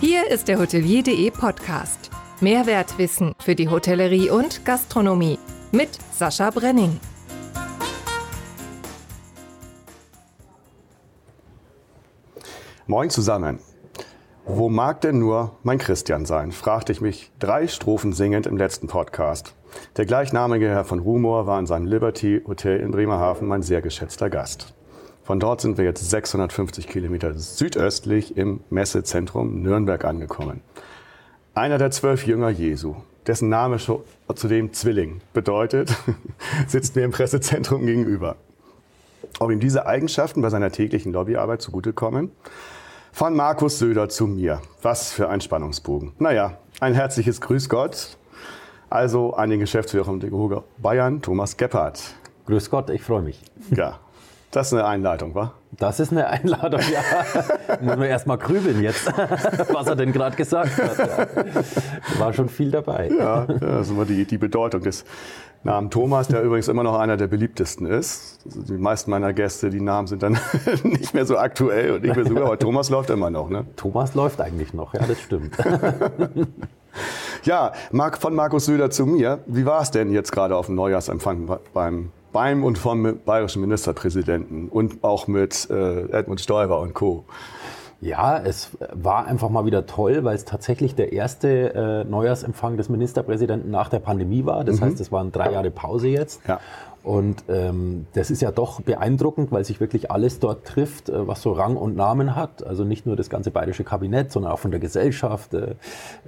Hier ist der Hotelier.de Podcast. Mehrwertwissen für die Hotellerie und Gastronomie mit Sascha Brenning. Moin zusammen. Wo mag denn nur mein Christian sein? fragte ich mich drei Strophen singend im letzten Podcast. Der gleichnamige Herr von Rumor war in seinem Liberty Hotel in Bremerhaven mein sehr geschätzter Gast. Von dort sind wir jetzt 650 Kilometer südöstlich im Messezentrum Nürnberg angekommen. Einer der zwölf Jünger Jesu, dessen Name schon zudem Zwilling bedeutet, sitzt mir im Pressezentrum gegenüber. Ob ihm diese Eigenschaften bei seiner täglichen Lobbyarbeit zugutekommen? Von Markus Söder zu mir. Was für ein Spannungsbogen. Naja, ein herzliches Grüß Gott. Also an den Geschäftsführer von Bayern, Thomas Gebhardt. Grüß Gott, ich freue mich. Ja, das ist eine Einleitung, wa? Das ist eine Einladung, ja. Muss man erst mal grübeln jetzt, was er denn gerade gesagt hat. Ja. War schon viel dabei. Ja, das ist immer die, die Bedeutung des Namen Thomas, der übrigens immer noch einer der beliebtesten ist. Also die meisten meiner Gäste, die Namen sind dann nicht mehr so aktuell und nicht mehr so, aber Thomas läuft immer noch. Ne? Thomas läuft eigentlich noch, ja, das stimmt. ja, von Markus Söder zu mir. Wie war es denn jetzt gerade auf dem Neujahrsempfang beim beim und vom bayerischen Ministerpräsidenten und auch mit äh, Edmund Stoiber und Co. Ja, es war einfach mal wieder toll, weil es tatsächlich der erste äh, Neujahrsempfang des Ministerpräsidenten nach der Pandemie war. Das mhm. heißt, es waren drei Jahre Pause jetzt. Ja. Und ähm, das ist ja doch beeindruckend, weil sich wirklich alles dort trifft, äh, was so Rang und Namen hat. Also nicht nur das ganze bayerische Kabinett, sondern auch von der Gesellschaft. Äh,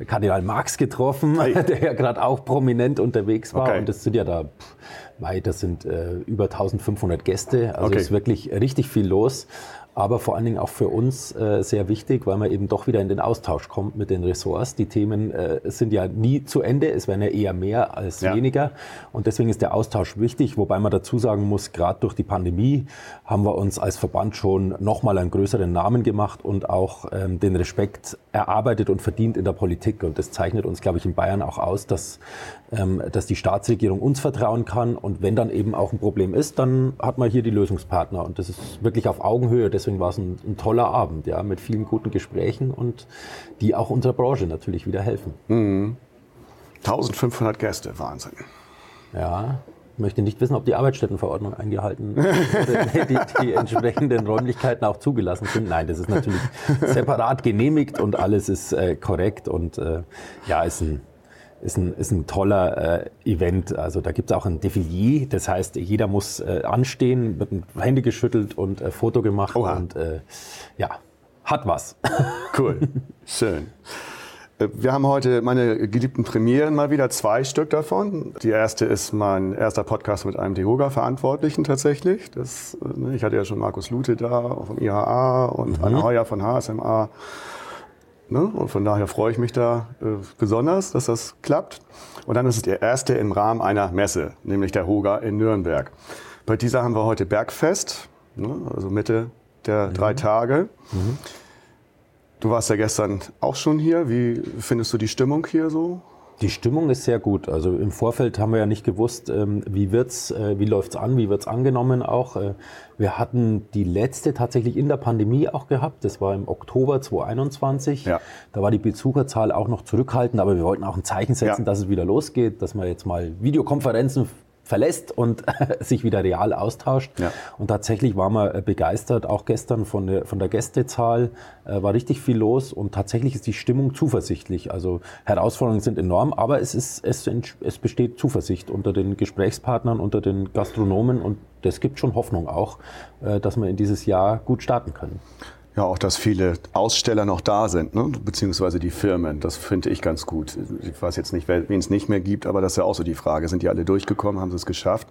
Kardinal Marx getroffen, hey. der ja gerade auch prominent unterwegs war. Okay. Und das sind ja da, pff, das sind äh, über 1500 Gäste. Also okay. ist wirklich richtig viel los aber vor allen Dingen auch für uns äh, sehr wichtig, weil man eben doch wieder in den Austausch kommt mit den Ressorts. Die Themen äh, sind ja nie zu Ende, es werden ja eher mehr als ja. weniger und deswegen ist der Austausch wichtig, wobei man dazu sagen muss, gerade durch die Pandemie haben wir uns als Verband schon nochmal einen größeren Namen gemacht und auch ähm, den Respekt erarbeitet und verdient in der Politik und das zeichnet uns, glaube ich, in Bayern auch aus, dass, ähm, dass die Staatsregierung uns vertrauen kann und wenn dann eben auch ein Problem ist, dann hat man hier die Lösungspartner und das ist wirklich auf Augenhöhe. Das deswegen war es ein, ein, toller Abend, ja, mit vielen guten Gesprächen und die auch unserer Branche natürlich wieder helfen. Mhm. 1500 Gäste, Wahnsinn. Ja, ich möchte nicht wissen, ob die Arbeitsstättenverordnung eingehalten wird, die, die entsprechenden Räumlichkeiten auch zugelassen sind. Nein, das ist natürlich separat genehmigt und alles ist äh, korrekt und äh, ja, ist ein ist ein, ist ein toller äh, Event. Also da gibt es auch ein Defilier, das heißt, jeder muss äh, anstehen, wird ein Hände geschüttelt und äh, Foto gemacht Oha. und äh, ja, hat was. Cool, schön. Äh, wir haben heute meine geliebten Premieren mal wieder, zwei Stück davon. Die erste ist mein erster Podcast mit einem DEHOGA-Verantwortlichen tatsächlich. Das, äh, ne, ich hatte ja schon Markus Lute da vom IHA und mhm. Anna Heuer von HSMA. Ne? Und von daher freue ich mich da äh, besonders, dass das klappt. Und dann ist es der erste im Rahmen einer Messe, nämlich der Hoga in Nürnberg. Bei dieser haben wir heute Bergfest, ne? also Mitte der mhm. drei Tage. Mhm. Du warst ja gestern auch schon hier. Wie findest du die Stimmung hier so? Die Stimmung ist sehr gut. Also im Vorfeld haben wir ja nicht gewusst, ähm, wie wird's, äh, wie läuft's an, wie wird's angenommen auch. Äh, wir hatten die letzte tatsächlich in der Pandemie auch gehabt. Das war im Oktober 2021. Ja. Da war die Besucherzahl auch noch zurückhaltend, aber wir wollten auch ein Zeichen setzen, ja. dass es wieder losgeht, dass wir jetzt mal Videokonferenzen verlässt und sich wieder real austauscht. Ja. Und tatsächlich waren wir äh, begeistert, auch gestern von der, von der Gästezahl äh, war richtig viel los und tatsächlich ist die Stimmung zuversichtlich. Also Herausforderungen sind enorm, aber es, ist, es, es besteht Zuversicht unter den Gesprächspartnern, unter den Gastronomen und das gibt schon Hoffnung auch, äh, dass wir in dieses Jahr gut starten können ja auch, dass viele Aussteller noch da sind, ne? beziehungsweise die Firmen. Das finde ich ganz gut. Ich weiß jetzt nicht, wen es nicht mehr gibt, aber das ist ja auch so die Frage. Sind die alle durchgekommen, haben sie es geschafft?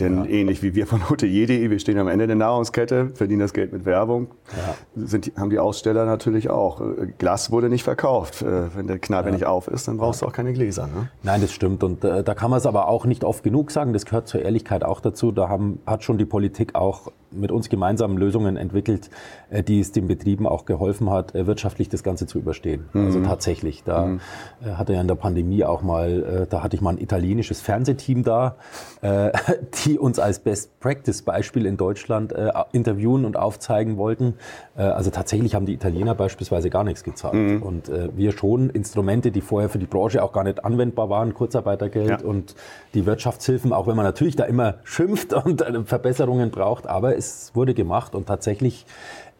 Denn ja. ähnlich wie wir von hotelier.de, wir stehen am Ende der Nahrungskette, verdienen das Geld mit Werbung, ja. sind, haben die Aussteller natürlich auch. Glas wurde nicht verkauft. Äh, wenn der Kneipe ja. nicht auf ist, dann brauchst du auch keine Gläser. Ne? Nein, das stimmt. Und äh, da kann man es aber auch nicht oft genug sagen. Das gehört zur Ehrlichkeit auch dazu. Da haben, hat schon die Politik auch mit uns gemeinsam Lösungen entwickelt, äh, die es den Betrieben auch geholfen hat, äh, wirtschaftlich das Ganze zu überstehen. Mhm. Also tatsächlich, da mhm. Äh, hatte ja in der Pandemie auch mal, da hatte ich mal ein italienisches Fernsehteam da, die uns als Best Practice Beispiel in Deutschland interviewen und aufzeigen wollten. Also tatsächlich haben die Italiener beispielsweise gar nichts gezahlt. Mhm. Und wir schon Instrumente, die vorher für die Branche auch gar nicht anwendbar waren, Kurzarbeitergeld ja. und die Wirtschaftshilfen, auch wenn man natürlich da immer schimpft und Verbesserungen braucht, aber es wurde gemacht und tatsächlich,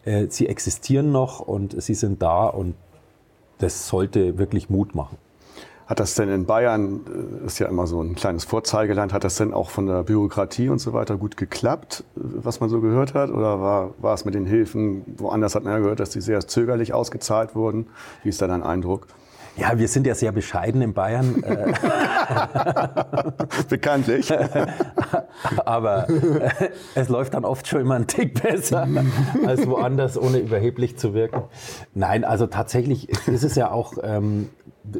äh, sie existieren noch und sie sind da und das sollte wirklich Mut machen. Hat das denn in Bayern, äh, ist ja immer so ein kleines Vorzeigeland, hat das denn auch von der Bürokratie und so weiter gut geklappt, was man so gehört hat? Oder war, war es mit den Hilfen, woanders hat man ja gehört, dass die sehr zögerlich ausgezahlt wurden? Wie ist da dein Eindruck? Ja, wir sind ja sehr bescheiden in Bayern. Äh. Bekanntlich. Aber äh, es läuft dann oft schon immer ein Tick besser als woanders, ohne überheblich zu wirken. Nein, also tatsächlich ist es ja auch ähm,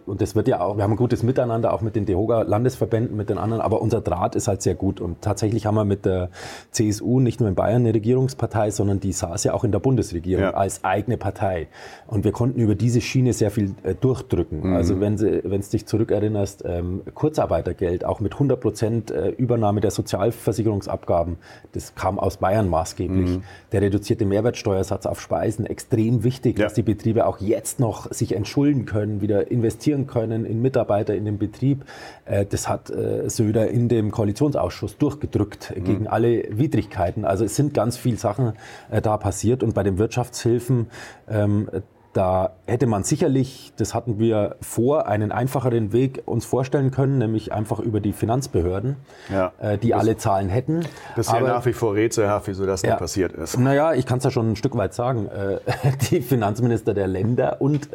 und das wird ja auch, wir haben ein gutes Miteinander auch mit den DEHOGA-Landesverbänden, mit den anderen, aber unser Draht ist halt sehr gut. Und tatsächlich haben wir mit der CSU nicht nur in Bayern eine Regierungspartei, sondern die saß ja auch in der Bundesregierung ja. als eigene Partei. Und wir konnten über diese Schiene sehr viel äh, durchdrücken. Mhm. Also wenn du dich zurückerinnerst, ähm, Kurzarbeitergeld, auch mit 100 Prozent äh, Übernahme der Sozialversicherungsabgaben, das kam aus Bayern maßgeblich. Mhm. Der reduzierte Mehrwertsteuersatz auf Speisen, extrem wichtig, ja. dass die Betriebe auch jetzt noch sich entschulden können, wieder investieren investieren können in Mitarbeiter in dem Betrieb. Äh, das hat äh, Söder in dem Koalitionsausschuss durchgedrückt mhm. gegen alle Widrigkeiten. Also es sind ganz viele Sachen äh, da passiert und bei den Wirtschaftshilfen ähm, da hätte man sicherlich, das hatten wir vor, einen einfacheren Weg uns vorstellen können, nämlich einfach über die Finanzbehörden, ja, die alle Zahlen hätten. Das ist Aber, ja nach wie vor rätselhaft, wieso das ja, nicht passiert ist. Naja, ich kann es ja schon ein Stück weit sagen. Die Finanzminister der Länder und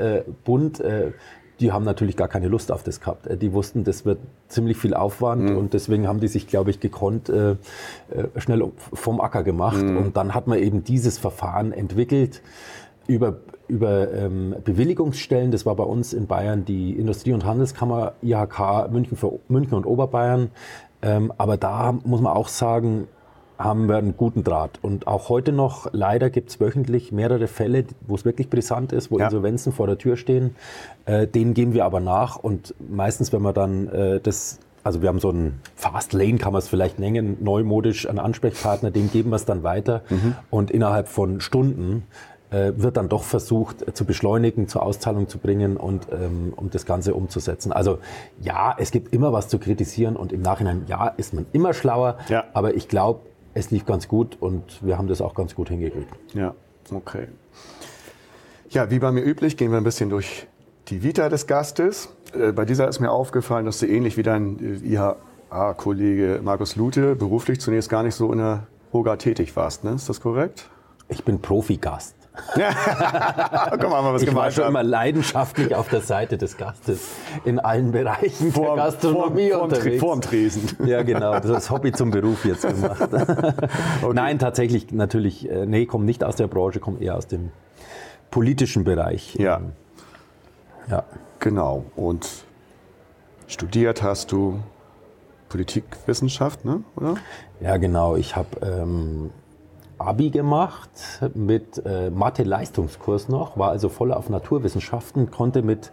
Bund die haben natürlich gar keine Lust auf das gehabt. Äh, die wussten, das wird ziemlich viel Aufwand mhm. und deswegen haben die sich, glaube ich, gekonnt äh, äh, schnell vom Acker gemacht. Mhm. Und dann hat man eben dieses Verfahren entwickelt über, über ähm, Bewilligungsstellen. Das war bei uns in Bayern die Industrie- und Handelskammer IHK München, für, München und Oberbayern. Ähm, aber da muss man auch sagen, haben wir einen guten Draht. Und auch heute noch, leider gibt es wöchentlich mehrere Fälle, wo es wirklich brisant ist, wo ja. Insolvenzen vor der Tür stehen. Äh, denen gehen wir aber nach und meistens, wenn wir dann äh, das also wir haben so einen Fast Lane, kann man es vielleicht nennen, neumodisch, einen Ansprechpartner, dem geben wir es dann weiter. Mhm. Und innerhalb von Stunden äh, wird dann doch versucht äh, zu beschleunigen, zur Auszahlung zu bringen und ähm, um das Ganze umzusetzen. Also ja, es gibt immer was zu kritisieren und im Nachhinein, ja, ist man immer schlauer. Ja. Aber ich glaube, es lief ganz gut und wir haben das auch ganz gut hingekriegt. Ja, okay. Ja, wie bei mir üblich, gehen wir ein bisschen durch die Vita des Gastes. Äh, bei dieser ist mir aufgefallen, dass du ähnlich wie dein äh, IHA-Kollege Markus Lute beruflich zunächst gar nicht so in der Hoga tätig warst. Ne? Ist das korrekt? Ich bin Profi-Gast. Guck mal, was ich war schon immer leidenschaftlich auf der Seite des Gastes in allen Bereichen vor, der Gastronomie vor, unterwegs. Vor dem Tresen. Ja, genau. Das ist das Hobby zum Beruf jetzt gemacht. Okay. Nein, tatsächlich natürlich, äh, nee, komme nicht aus der Branche, komme eher aus dem politischen Bereich. Ja. Ja. Genau. Und studiert hast du Politikwissenschaft, ne? oder? Ja, genau. Ich habe ähm, Abi gemacht mit äh, Mathe-Leistungskurs noch, war also voll auf Naturwissenschaften, konnte mit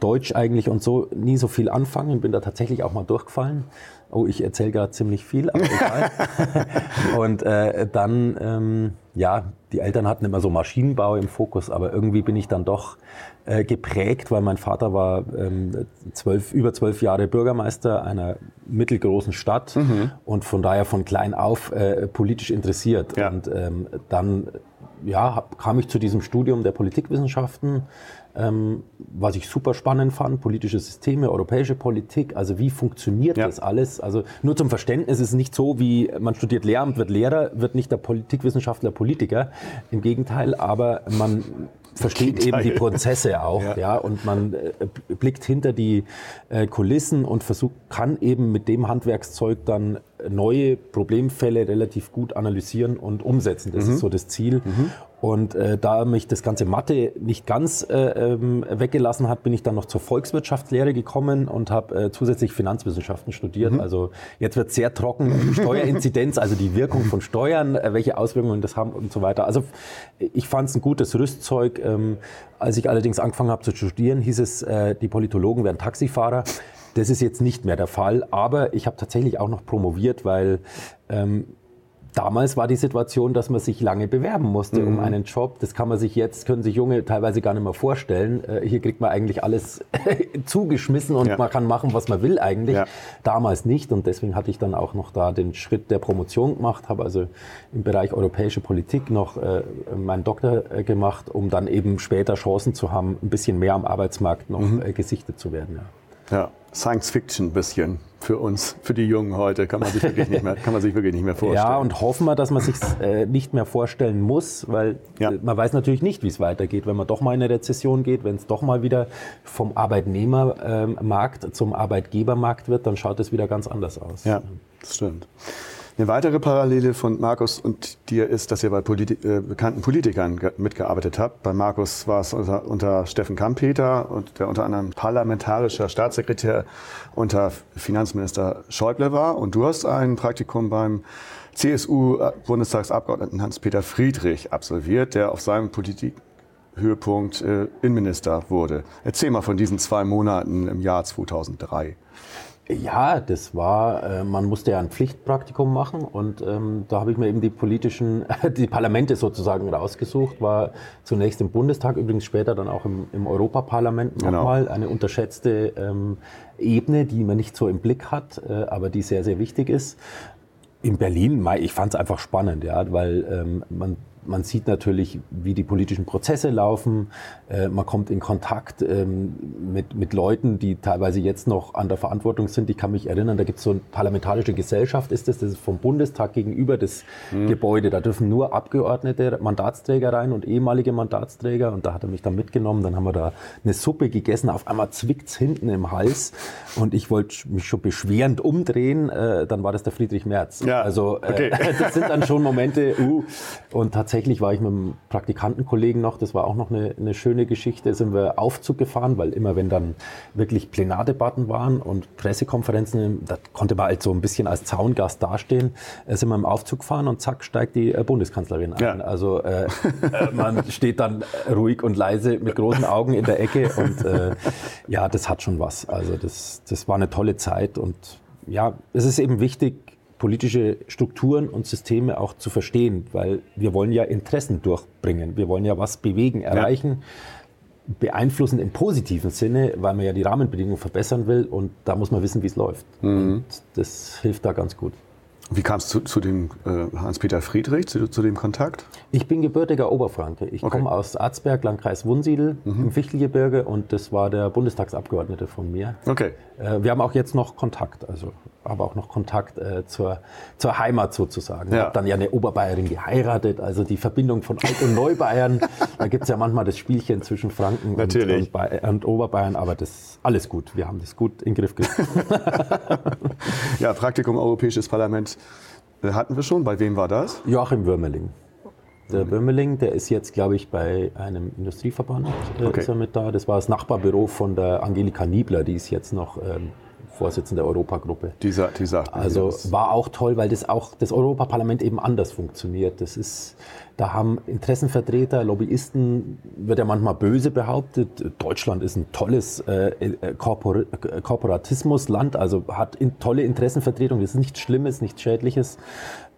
Deutsch eigentlich und so nie so viel anfangen, bin da tatsächlich auch mal durchgefallen. Oh, ich erzähle gerade ziemlich viel, aber egal. und äh, dann, ähm, ja, die Eltern hatten immer so Maschinenbau im Fokus, aber irgendwie bin ich dann doch äh, geprägt, weil mein Vater war ähm, zwölf, über zwölf Jahre Bürgermeister einer mittelgroßen Stadt mhm. und von daher von klein auf äh, politisch interessiert. Ja. Und ähm, dann ja, hab, kam ich zu diesem Studium der Politikwissenschaften ähm, was ich super spannend fand, politische Systeme, europäische Politik, also wie funktioniert ja. das alles? Also nur zum Verständnis ist es nicht so, wie man studiert Lehramt, wird Lehrer, wird nicht der Politikwissenschaftler Politiker. Im Gegenteil, aber man versteht eben die Prozesse auch, ja. ja, und man äh, blickt hinter die äh, Kulissen und versucht, kann eben mit dem Handwerkszeug dann neue Problemfälle relativ gut analysieren und umsetzen. Das mhm. ist so das Ziel. Mhm. Und äh, da mich das ganze Mathe nicht ganz äh, ähm, weggelassen hat, bin ich dann noch zur Volkswirtschaftslehre gekommen und habe äh, zusätzlich Finanzwissenschaften studiert. Mhm. Also jetzt wird sehr trocken Steuerinzidenz, also die Wirkung von Steuern, äh, welche Auswirkungen das haben und so weiter. Also ich fand es ein gutes Rüstzeug. Ähm, als ich allerdings angefangen habe zu studieren, hieß es, äh, die Politologen wären Taxifahrer. Das ist jetzt nicht mehr der Fall, aber ich habe tatsächlich auch noch promoviert, weil ähm, damals war die Situation, dass man sich lange bewerben musste mhm. um einen Job. Das kann man sich jetzt, können sich Junge teilweise gar nicht mehr vorstellen. Äh, hier kriegt man eigentlich alles zugeschmissen und ja. man kann machen, was man will eigentlich. Ja. Damals nicht und deswegen hatte ich dann auch noch da den Schritt der Promotion gemacht, habe also im Bereich europäische Politik noch äh, meinen Doktor äh, gemacht, um dann eben später Chancen zu haben, ein bisschen mehr am Arbeitsmarkt noch mhm. äh, gesichtet zu werden. Ja. ja. Science Fiction ein bisschen für uns, für die Jungen heute, kann man sich wirklich nicht mehr, kann man sich wirklich nicht mehr vorstellen. Ja, und hoffen wir, dass man sich äh, nicht mehr vorstellen muss, weil ja. man weiß natürlich nicht, wie es weitergeht, wenn man doch mal in eine Rezession geht, wenn es doch mal wieder vom Arbeitnehmermarkt ähm, zum Arbeitgebermarkt wird, dann schaut es wieder ganz anders aus. Ja, das stimmt. Eine weitere Parallele von Markus und dir ist, dass ihr bei Politi äh, bekannten Politikern mitgearbeitet habt. Bei Markus war es unter, unter Steffen Kampeter und der unter anderem parlamentarischer Staatssekretär unter Finanzminister Schäuble war. Und du hast ein Praktikum beim CSU-Bundestagsabgeordneten Hans-Peter Friedrich absolviert, der auf seinem Politikhöhepunkt äh, Innenminister wurde. Erzähl mal von diesen zwei Monaten im Jahr 2003. Ja, das war, äh, man musste ja ein Pflichtpraktikum machen und ähm, da habe ich mir eben die politischen, die Parlamente sozusagen rausgesucht, war zunächst im Bundestag, übrigens später dann auch im, im Europaparlament genau. nochmal eine unterschätzte ähm, Ebene, die man nicht so im Blick hat, äh, aber die sehr, sehr wichtig ist. In Berlin, ich fand es einfach spannend, ja, weil ähm, man man sieht natürlich, wie die politischen Prozesse laufen. Äh, man kommt in Kontakt ähm, mit, mit Leuten, die teilweise jetzt noch an der Verantwortung sind. Ich kann mich erinnern, da gibt es so eine parlamentarische Gesellschaft, ist das, das ist vom Bundestag gegenüber das mhm. Gebäude. Da dürfen nur Abgeordnete, Mandatsträger rein und ehemalige Mandatsträger. Und da hat er mich dann mitgenommen. Dann haben wir da eine Suppe gegessen. Auf einmal zwickt's hinten im Hals. Und ich wollte mich schon beschwerend umdrehen. Äh, dann war das der Friedrich Merz. Ja, also äh, okay. das sind dann schon Momente. Uh, und tatsächlich tatsächlich war ich mit einem Praktikantenkollegen noch, das war auch noch eine, eine schöne Geschichte, sind wir Aufzug gefahren, weil immer wenn dann wirklich Plenardebatten waren und Pressekonferenzen, da konnte man halt so ein bisschen als Zaungast dastehen, äh, sind wir im Aufzug gefahren und zack steigt die äh, Bundeskanzlerin ein. Ja. Also äh, äh, man steht dann ruhig und leise mit großen Augen in der Ecke und äh, ja, das hat schon was. Also das, das war eine tolle Zeit und ja, es ist eben wichtig, politische Strukturen und Systeme auch zu verstehen, weil wir wollen ja Interessen durchbringen, wir wollen ja was bewegen, erreichen, ja. beeinflussen im positiven Sinne, weil man ja die Rahmenbedingungen verbessern will und da muss man wissen, wie es läuft. Mhm. Und das hilft da ganz gut. Wie kamst du zu dem äh, Hans-Peter Friedrich, zu, zu, dem Kontakt? Ich bin gebürtiger Oberfranke. Ich okay. komme aus Arzberg, Landkreis Wunsiedel mhm. im Fichtelgebirge und das war der Bundestagsabgeordnete von mir. Okay. Äh, wir haben auch jetzt noch Kontakt, also aber auch noch Kontakt äh, zur, zur Heimat sozusagen. Ja. Ich habe dann ja eine Oberbayerin geheiratet, also die Verbindung von Alt- und Neubayern. da gibt es ja manchmal das Spielchen zwischen Franken und, und, und, Oberbayern, aber das ist alles gut. Wir haben das gut in den Griff gekriegt. ja, Praktikum Europäisches Parlament äh, hatten wir schon. Bei wem war das? Joachim Würmeling. Der Würmeling, der ist jetzt, glaube ich, bei einem Industrieverband äh, okay. ist er mit da. Das war das Nachbarbüro von der Angelika Niebler, die ist jetzt noch ähm, Vorsitzende der Europagruppe. Die, die sagt also war auch toll, weil das auch das Europaparlament eben anders funktioniert. Das ist, da haben Interessenvertreter, Lobbyisten, wird ja manchmal böse behauptet. Deutschland ist ein tolles äh, äh Korpor Korporatismusland, also hat in, tolle Interessenvertretung. Das ist nichts Schlimmes, nichts Schädliches.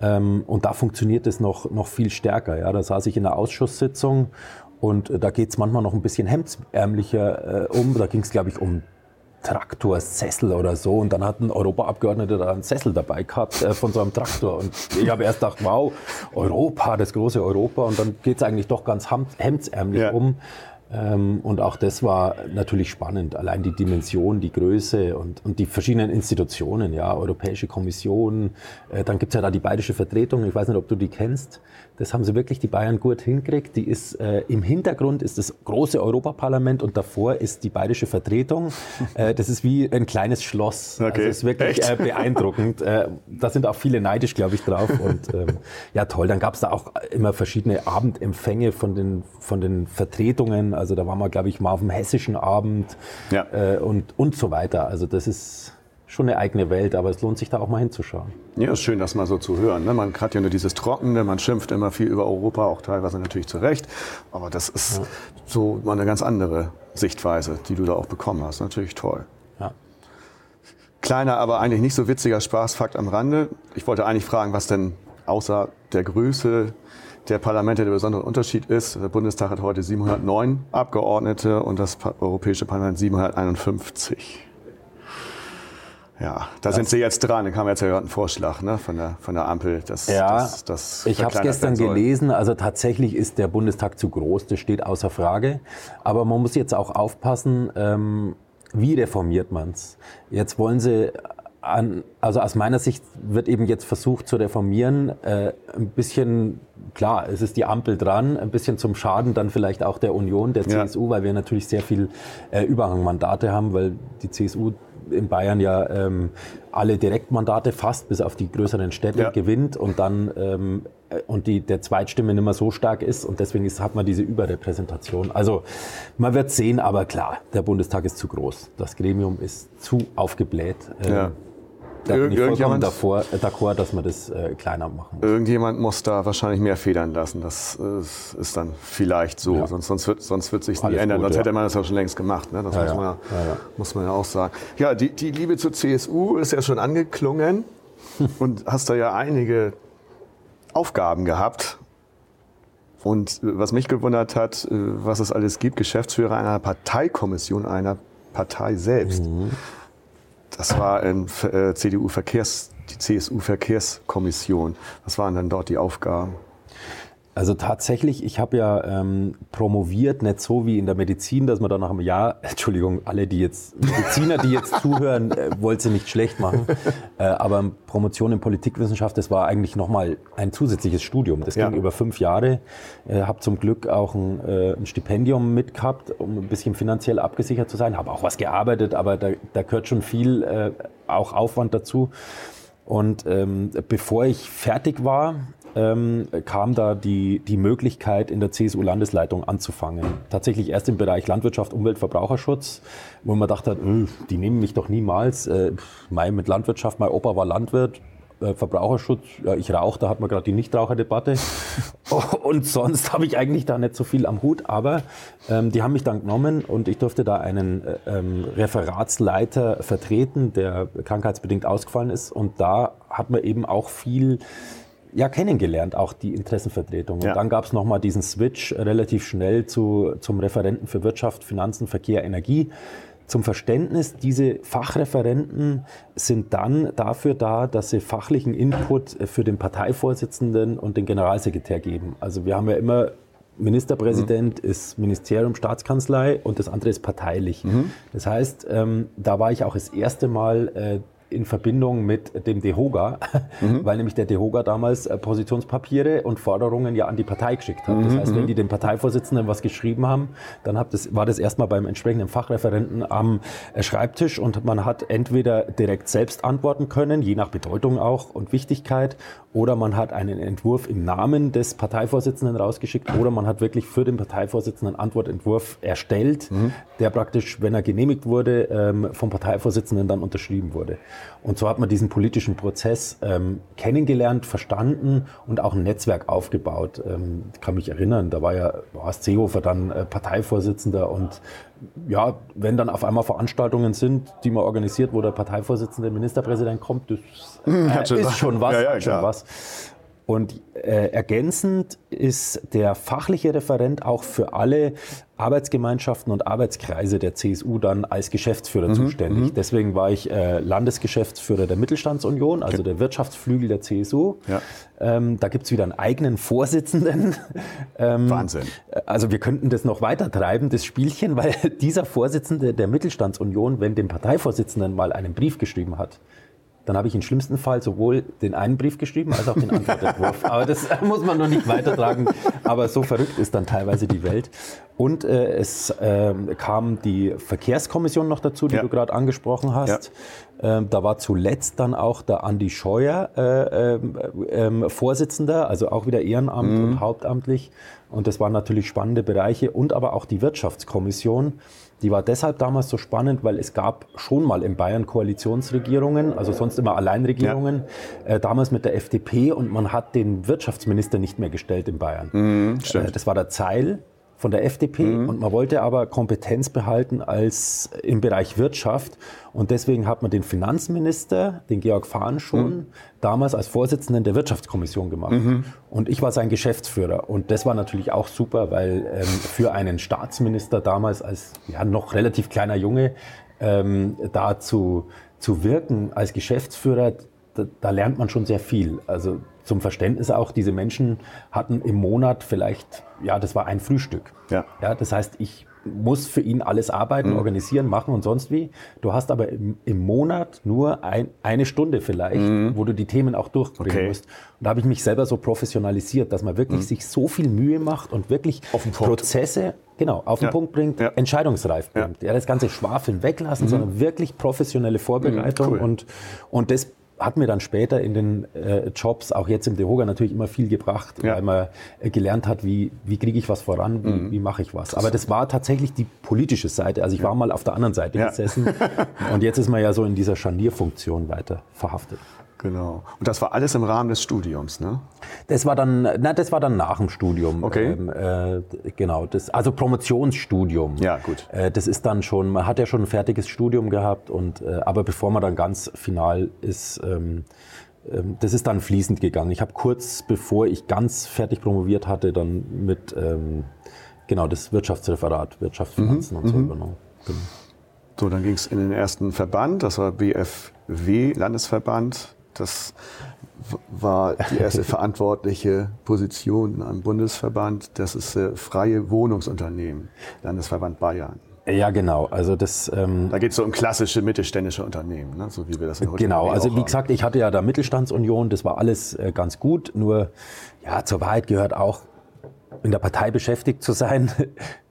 Ähm, und da funktioniert es noch, noch viel stärker. Ja, da saß ich in einer Ausschusssitzung und äh, da geht es manchmal noch ein bisschen hemdsärmlicher äh, um. Da ging es, glaube ich, um Traktorsessel oder so. Und dann hat ein Europaabgeordneter da einen Sessel dabei gehabt äh, von so einem Traktor. Und ich habe erst gedacht, wow, Europa, das große Europa. Und dann geht es eigentlich doch ganz hemdsärmlich ja. um. Ähm, und auch das war natürlich spannend. Allein die Dimension, die Größe und, und die verschiedenen Institutionen, ja, Europäische Kommission. Äh, dann gibt's ja da die bayerische Vertretung. Ich weiß nicht, ob du die kennst. Das haben sie wirklich die Bayern gut hinkriegt. Die ist äh, im Hintergrund ist das große Europaparlament und davor ist die bayerische Vertretung. Äh, das ist wie ein kleines Schloss. Okay. Also es ist wirklich äh, beeindruckend. Äh, da sind auch viele neidisch, glaube ich, drauf. Und ähm, ja, toll. Dann gab es da auch immer verschiedene Abendempfänge von den, von den Vertretungen. Also da waren wir, glaube ich, mal auf dem hessischen Abend ja. Äh, und, und so weiter. Also das ist schon eine eigene Welt, aber es lohnt sich da auch mal hinzuschauen. Ja, ist schön, das mal so zu hören. Ne? Man hat ja nur dieses Trockene, man schimpft immer viel über Europa, auch teilweise natürlich zu Recht. Aber das ist ja. so mal eine ganz andere Sichtweise, die du da auch bekommen hast. Natürlich toll. Ja. Kleiner, aber eigentlich nicht so witziger Spaßfakt am Rande. Ich wollte eigentlich fragen, was denn außer der Größe der Parlamente der besondere Unterschied ist. Der Bundestag hat heute 709 Abgeordnete und das Europäische Parlament 751. Ja, da das sind Sie jetzt dran. Da kam jetzt ja gerade ein Vorschlag ne, von, der, von der Ampel. Dass, ja, dass, dass ich habe es gestern gelesen. Also tatsächlich ist der Bundestag zu groß. Das steht außer Frage. Aber man muss jetzt auch aufpassen, ähm, wie reformiert man es. Jetzt wollen Sie an, also aus meiner Sicht wird eben jetzt versucht zu reformieren, äh, ein bisschen, klar, es ist die Ampel dran, ein bisschen zum Schaden dann vielleicht auch der Union, der CSU, ja. weil wir natürlich sehr viel äh, Überhangmandate haben, weil die CSU in Bayern ja ähm, alle Direktmandate fast bis auf die größeren Städte ja. gewinnt und dann ähm, äh, und die, der Zweitstimme nicht mehr so stark ist und deswegen ist, hat man diese Überrepräsentation. Also man wird sehen, aber klar, der Bundestag ist zu groß. Das Gremium ist zu aufgebläht. Ähm, ja. Da bin ich vollkommen davor, äh, d'accord, dass man das äh, kleiner machen muss. Irgendjemand muss da wahrscheinlich mehr federn lassen. Das ist, ist dann vielleicht so. Ja. Sonst, sonst wird sonst wird sich nie ändern. Gut, sonst ja. hätte man das ja schon längst gemacht. Ne? Das ja, muss, man ja, muss man ja auch sagen. Ja, die, die Liebe zur CSU ist ja schon angeklungen und hast da ja einige Aufgaben gehabt. Und was mich gewundert hat, äh, was es alles gibt, Geschäftsführer einer Parteikommission einer Partei selbst. Mhm. Das war in äh, CDU Verkehrs, die CSU Verkehrskommission. Was waren dann dort die Aufgaben? Also tatsächlich, ich habe ja ähm, promoviert, nicht so wie in der Medizin, dass man da nach einem Jahr, Entschuldigung, alle, die jetzt, Mediziner, die jetzt zuhören, äh, wollte sie nicht schlecht machen, äh, aber Promotion in Politikwissenschaft, das war eigentlich nochmal ein zusätzliches Studium. Das ja. ging über fünf Jahre. Äh, habe zum Glück auch ein, äh, ein Stipendium mitgehabt, um ein bisschen finanziell abgesichert zu sein. Habe auch was gearbeitet, aber da, da gehört schon viel äh, auch Aufwand dazu. Und ähm, bevor ich fertig war, ähm, kam da die, die Möglichkeit, in der CSU-Landesleitung anzufangen. Tatsächlich erst im Bereich Landwirtschaft, Umwelt, Verbraucherschutz, wo man dachte, äh, die nehmen mich doch niemals. Äh, mein, mit Landwirtschaft, mein Opa war Landwirt, äh, Verbraucherschutz, ja, ich rauche, da hat man gerade die Nichtraucherdebatte. und sonst habe ich eigentlich da nicht so viel am Hut, aber ähm, die haben mich dann genommen und ich durfte da einen äh, ähm, Referatsleiter vertreten, der krankheitsbedingt ausgefallen ist. Und da hat man eben auch viel ja, kennengelernt, auch die Interessenvertretung. Und dann gab es nochmal diesen Switch relativ schnell zu, zum Referenten für Wirtschaft, Finanzen, Verkehr, Energie. Zum Verständnis, diese Fachreferenten sind dann dafür da, dass sie fachlichen Input für den Parteivorsitzenden und den Generalsekretär geben. Also wir haben ja immer Ministerpräsident mhm. ist Ministerium, Staatskanzlei und das andere ist parteilich. Mhm. Das heißt, ähm, da war ich auch das erste Mal äh, in Verbindung mit dem DEHOGA, mhm. weil nämlich der DEHOGA damals äh, Positionspapiere und Forderungen ja an die Partei geschickt hat. Das mhm. heißt, wenn die dem Parteivorsitzenden was geschrieben haben, dann das, war das erstmal beim entsprechenden Fachreferenten am äh, Schreibtisch und man hat entweder direkt selbst antworten können, je nach Bedeutung auch und Wichtigkeit, oder man hat einen Entwurf im Namen des Parteivorsitzenden rausgeschickt, oder man hat wirklich für den Parteivorsitzenden einen Antwortentwurf erstellt, mhm. der praktisch, wenn er genehmigt wurde, ähm, vom Parteivorsitzenden dann unterschrieben wurde. Und so hat man diesen politischen Prozess ähm, kennengelernt, verstanden und auch ein Netzwerk aufgebaut. Ähm, ich kann mich erinnern, da war ja Horst Seehofer dann äh, Parteivorsitzender und ja, wenn dann auf einmal Veranstaltungen sind, die man organisiert, wo der Parteivorsitzende Ministerpräsident kommt, das äh, ist schon was. Ja, ja, schon was. Und äh, ergänzend ist der fachliche Referent auch für alle Arbeitsgemeinschaften und Arbeitskreise der CSU dann als Geschäftsführer mhm, zuständig. Mhm. Deswegen war ich äh, Landesgeschäftsführer der Mittelstandsunion, also okay. der Wirtschaftsflügel der CSU. Ja. Ähm, da gibt's wieder einen eigenen Vorsitzenden. ähm, Wahnsinn. Also wir könnten das noch weiter treiben, das Spielchen, weil dieser Vorsitzende der Mittelstandsunion, wenn dem Parteivorsitzenden mal einen Brief geschrieben hat, dann habe ich im schlimmsten Fall sowohl den einen Brief geschrieben als auch den Antwortentwurf. Aber das muss man noch nicht weitertragen. Aber so verrückt ist dann teilweise die Welt. Und äh, es äh, kam die Verkehrskommission noch dazu, die ja. du gerade angesprochen hast. Ja. Ähm, da war zuletzt dann auch der Andi Scheuer äh, ähm, ähm, Vorsitzender, also auch wieder Ehrenamt mhm. und hauptamtlich. Und das waren natürlich spannende Bereiche. Und aber auch die Wirtschaftskommission. Die war deshalb damals so spannend, weil es gab schon mal in Bayern Koalitionsregierungen, also sonst immer Alleinregierungen, ja. äh, damals mit der FDP und man hat den Wirtschaftsminister nicht mehr gestellt in Bayern. Mhm, äh, das war der Zeil von der FDP mhm. und man wollte aber Kompetenz behalten als im Bereich Wirtschaft und deswegen hat man den Finanzminister, den Georg Fahn schon mhm. damals als Vorsitzenden der Wirtschaftskommission gemacht mhm. und ich war sein Geschäftsführer und das war natürlich auch super, weil ähm, für einen Staatsminister damals als ja, noch relativ kleiner Junge ähm, da zu, zu wirken als Geschäftsführer, da, da lernt man schon sehr viel. Also zum Verständnis auch, diese Menschen hatten im Monat vielleicht, ja, das war ein Frühstück. Ja. ja das heißt, ich muss für ihn alles arbeiten, mhm. organisieren, machen und sonst wie. Du hast aber im, im Monat nur ein, eine Stunde vielleicht, mhm. wo du die Themen auch durchbringen okay. musst. Und da habe ich mich selber so professionalisiert, dass man wirklich mhm. sich so viel Mühe macht und wirklich Prozesse genau, auf den ja. Punkt bringt, ja. entscheidungsreif bringt. Ja. ja. das ganze Schwafeln weglassen, mhm. sondern wirklich professionelle Vorbereitung cool. und, und das hat mir dann später in den äh, Jobs, auch jetzt im Dehoga, natürlich immer viel gebracht, ja. weil man äh, gelernt hat, wie, wie kriege ich was voran, wie, mhm. wie mache ich was. Aber das war tatsächlich die politische Seite. Also ich ja. war mal auf der anderen Seite ja. gesessen und jetzt ist man ja so in dieser Scharnierfunktion weiter verhaftet. Genau. Und das war alles im Rahmen des Studiums, ne? Das war dann, na, das war dann nach dem Studium. Okay. Ähm, äh, genau. Das, also Promotionsstudium. Ja, gut. Äh, das ist dann schon, man hat ja schon ein fertiges Studium gehabt und, äh, aber bevor man dann ganz final ist, ähm, ähm das ist dann fließend gegangen. Ich habe kurz bevor ich ganz fertig promoviert hatte, dann mit, ähm, genau, das Wirtschaftsreferat, Wirtschaftsfinanzen mhm. und so mhm. übernommen. Genau. So, dann ging es in den ersten Verband, das war BFW, Landesverband das war die erste verantwortliche Position in einem Bundesverband. Das ist äh, Freie Wohnungsunternehmen, Landesverband Bayern. Ja, genau. Also das, ähm, da geht es so um klassische mittelständische Unternehmen, ne? so wie wir das in Genau, also wie gesagt, ich hatte ja da Mittelstandsunion, das war alles äh, ganz gut. Nur ja, zur Wahrheit gehört auch, in der Partei beschäftigt zu sein.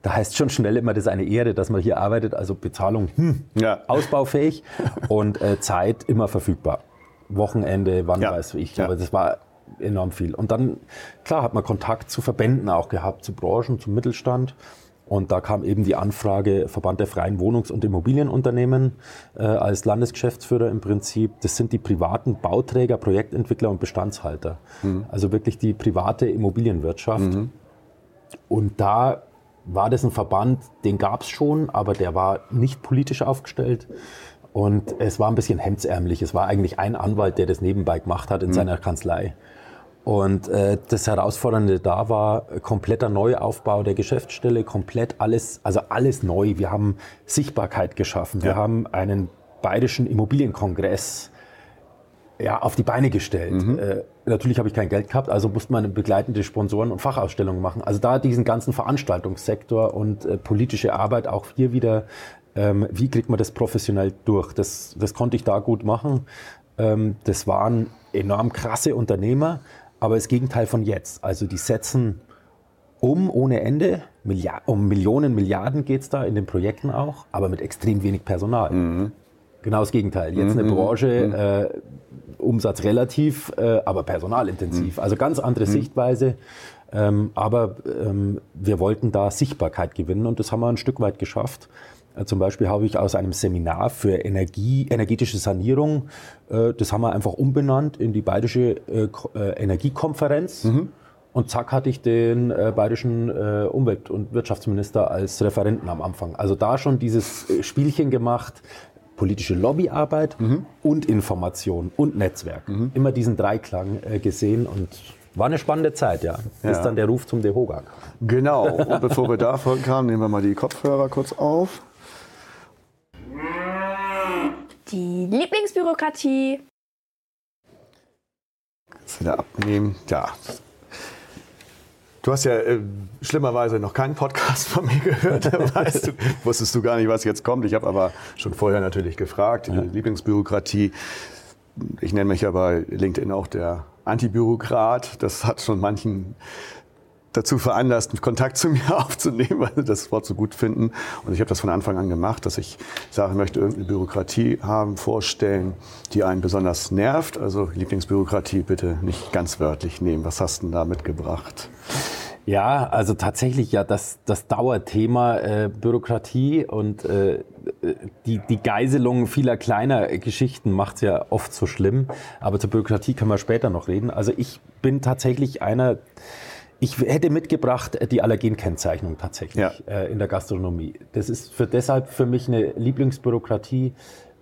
Da heißt schon schnell immer, das ist eine Ehre, dass man hier arbeitet. Also Bezahlung hm, ja. ausbaufähig und äh, Zeit immer verfügbar. Wochenende, wann ja. weiß ich. Aber das war enorm viel. Und dann, klar, hat man Kontakt zu Verbänden auch gehabt, zu Branchen, zum Mittelstand. Und da kam eben die Anfrage Verband der freien Wohnungs- und Immobilienunternehmen äh, als Landesgeschäftsführer im Prinzip. Das sind die privaten Bauträger, Projektentwickler und Bestandshalter. Mhm. Also wirklich die private Immobilienwirtschaft. Mhm. Und da war das ein Verband, den gab es schon, aber der war nicht politisch aufgestellt. Und es war ein bisschen hemdsärmlich. Es war eigentlich ein Anwalt, der das nebenbei gemacht hat in mhm. seiner Kanzlei. Und äh, das Herausfordernde da war kompletter Neuaufbau der Geschäftsstelle, komplett alles, also alles neu. Wir haben Sichtbarkeit geschaffen. Wir haben einen bayerischen Immobilienkongress ja, auf die Beine gestellt. Mhm. Äh, natürlich habe ich kein Geld gehabt, also musste man begleitende Sponsoren und Fachausstellungen machen. Also da diesen ganzen Veranstaltungssektor und äh, politische Arbeit auch hier wieder ähm, wie kriegt man das professionell durch. Das, das konnte ich da gut machen. Ähm, das waren enorm krasse Unternehmer, aber das Gegenteil von jetzt. Also die setzen um ohne Ende, Milliard, um Millionen, Milliarden geht es da in den Projekten auch, aber mit extrem wenig Personal. Mhm. Genau das Gegenteil. Jetzt eine mhm. Branche, mhm. äh, Umsatz relativ, äh, aber personalintensiv. Mhm. Also ganz andere mhm. Sichtweise. Ähm, aber ähm, wir wollten da Sichtbarkeit gewinnen und das haben wir ein Stück weit geschafft. Äh, zum Beispiel habe ich aus einem Seminar für Energie, energetische Sanierung, äh, das haben wir einfach umbenannt in die Bayerische äh, Energiekonferenz. Mhm. Und zack hatte ich den bayerischen Umwelt- und Wirtschaftsminister als Referenten am Anfang. Also da schon dieses Spielchen gemacht, politische Lobbyarbeit mhm. und Information und Netzwerk. Mhm. Immer diesen Dreiklang gesehen und war eine spannende Zeit, ja. Bis ja. dann der Ruf zum Dehogak. Genau. Und bevor wir davon kamen, nehmen wir mal die Kopfhörer kurz auf. Die Lieblingsbürokratie. Kannst du wieder abnehmen. Ja. Du hast ja äh, schlimmerweise noch keinen Podcast von mir gehört. weißt du, wusstest du gar nicht, was jetzt kommt. Ich habe aber schon vorher natürlich gefragt. Ja. Lieblingsbürokratie. ich nenne mich ja bei LinkedIn auch der Antibürokrat. Das hat schon manchen dazu veranlasst, Kontakt zu mir aufzunehmen, weil sie das Wort so gut finden. Und ich habe das von Anfang an gemacht, dass ich sage, ich möchte irgendeine Bürokratie haben, vorstellen, die einen besonders nervt. Also Lieblingsbürokratie bitte nicht ganz wörtlich nehmen. Was hast du denn da mitgebracht? Ja, also tatsächlich ja das, das Dauerthema äh, Bürokratie und äh, die, die Geiselung vieler kleiner Geschichten macht es ja oft so schlimm. Aber zur Bürokratie können wir später noch reden. Also ich bin tatsächlich einer, ich hätte mitgebracht äh, die Allergenkennzeichnung tatsächlich ja. äh, in der Gastronomie. Das ist für, deshalb für mich eine Lieblingsbürokratie,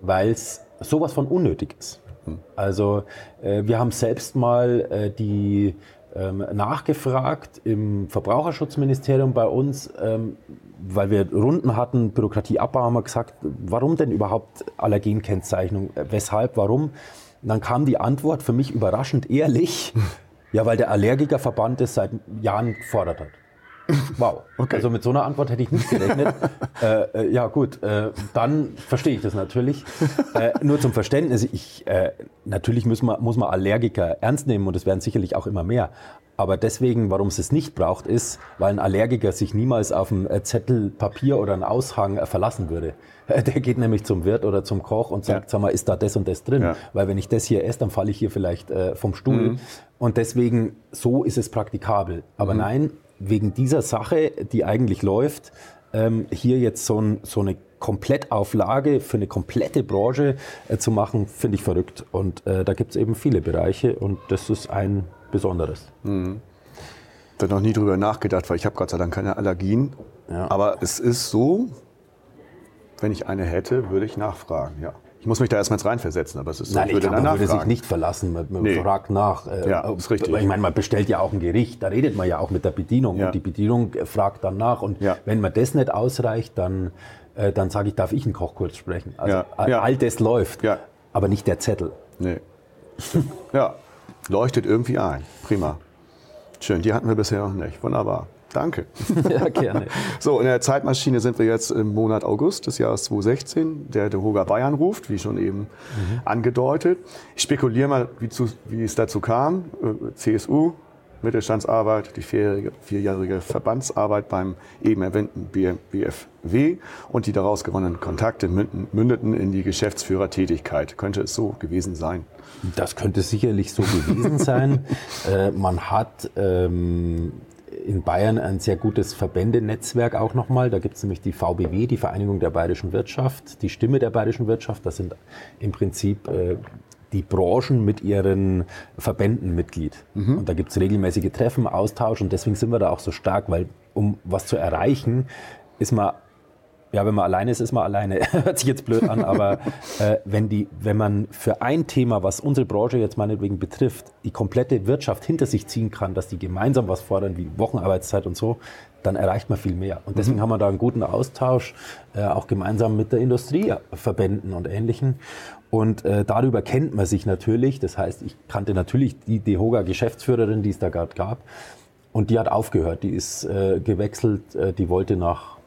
weil es sowas von unnötig ist. Hm. Also äh, wir haben selbst mal äh, die ähm, nachgefragt im Verbraucherschutzministerium bei uns, ähm, weil wir Runden hatten, Bürokratieabbau, haben wir gesagt, warum denn überhaupt Allergenkennzeichnung? Äh, weshalb, warum? Und dann kam die Antwort für mich überraschend ehrlich. Ja, weil der Allergikerverband es seit Jahren gefordert hat. Wow. Okay. Also mit so einer Antwort hätte ich nicht gerechnet. äh, äh, ja gut, äh, dann verstehe ich das natürlich. Äh, nur zum Verständnis, ich, äh, natürlich muss man, muss man Allergiker ernst nehmen und es werden sicherlich auch immer mehr. Aber deswegen, warum es es nicht braucht, ist, weil ein Allergiker sich niemals auf einen äh, Zettel Papier oder einen Aushang verlassen würde. Der geht nämlich zum Wirt oder zum Koch und sagt, ja. sag mal, ist da das und das drin? Ja. Weil wenn ich das hier esse, dann falle ich hier vielleicht vom Stuhl. Mhm. Und deswegen, so ist es praktikabel. Aber mhm. nein, wegen dieser Sache, die eigentlich läuft, ähm, hier jetzt so, ein, so, eine Komplettauflage für eine komplette Branche äh, zu machen, finde ich verrückt. Und äh, da gibt es eben viele Bereiche und das ist ein besonderes. Mhm. Ich habe noch nie drüber nachgedacht, weil ich habe Gott sei Dank keine Allergien. Ja. Aber es ist so, wenn ich eine hätte, würde ich nachfragen, ja. Ich muss mich da erstmal reinversetzen, aber es ist so, Nein, ich glaube, man würde sich nicht verlassen, man, man nee. fragt nach. Äh, ja, ist richtig. Ich meine, man bestellt ja auch ein Gericht, da redet man ja auch mit der Bedienung ja. und die Bedienung fragt dann nach und ja. wenn man das nicht ausreicht, dann, äh, dann sage ich, darf ich einen Koch kurz sprechen. Also ja. all das läuft, aber nicht der Zettel. Nee. ja, leuchtet irgendwie ein. Prima. Schön, die hatten wir bisher noch nicht. Wunderbar. Danke. Ja, gerne. So, in der Zeitmaschine sind wir jetzt im Monat August des Jahres 2016, der der Hoga Bayern ruft, wie schon eben mhm. angedeutet. Ich spekuliere mal, wie, zu, wie es dazu kam. Äh, CSU, Mittelstandsarbeit, die vierjährige, vierjährige Verbandsarbeit beim eben erwähnten BFW und die daraus gewonnenen Kontakte mündeten in die Geschäftsführertätigkeit. Könnte es so gewesen sein? Das könnte sicherlich so gewesen sein. äh, man hat ähm, in Bayern ein sehr gutes Verbändenetzwerk auch nochmal. Da gibt es nämlich die VBW, die Vereinigung der bayerischen Wirtschaft, die Stimme der bayerischen Wirtschaft. Das sind im Prinzip äh, die Branchen mit ihren Verbänden Mitglied. Mhm. Und da gibt es regelmäßige Treffen, Austausch und deswegen sind wir da auch so stark, weil um was zu erreichen, ist man ja, wenn man alleine ist, ist man alleine. Hört sich jetzt blöd an, aber äh, wenn, die, wenn man für ein Thema, was unsere Branche jetzt meinetwegen betrifft, die komplette Wirtschaft hinter sich ziehen kann, dass die gemeinsam was fordern, wie Wochenarbeitszeit und so, dann erreicht man viel mehr. Und deswegen mhm. haben wir da einen guten Austausch, äh, auch gemeinsam mit der Industrieverbänden und Ähnlichen. Und äh, darüber kennt man sich natürlich. Das heißt, ich kannte natürlich die DEHOGA-Geschäftsführerin, die es da gerade gab. Und die hat aufgehört. Die ist äh, gewechselt. Äh, die wollte nach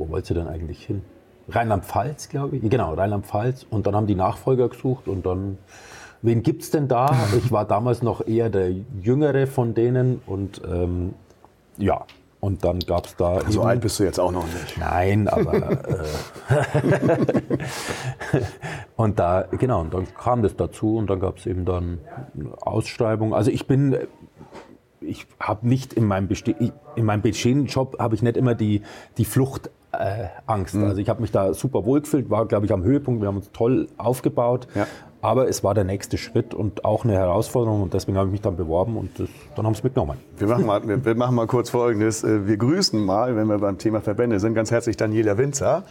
wo wollt ihr denn eigentlich hin? Rheinland-Pfalz, glaube ich. Genau, Rheinland-Pfalz. Und dann haben die Nachfolger gesucht und dann, wen gibt es denn da? Ich war damals noch eher der Jüngere von denen und ähm, ja, und dann gab es da. So alt bist du jetzt auch noch nicht. Nein, aber. äh, und da, genau, und dann kam das dazu und dann gab es eben dann Ausschreibung. Also ich bin ich habe nicht in meinem, Beste in meinem bestehenden Job habe ich nicht immer die, die Flucht äh, Angst. Mhm. Also ich habe mich da super wohl gefühlt, war glaube ich am Höhepunkt, wir haben uns toll aufgebaut. Ja. Aber es war der nächste Schritt und auch eine Herausforderung und deswegen habe ich mich dann beworben und das, dann haben sie mitgenommen. Wir machen, mal, wir, wir machen mal kurz Folgendes. Äh, wir grüßen mal, wenn wir beim Thema Verbände sind, ganz herzlich Daniela Winzer.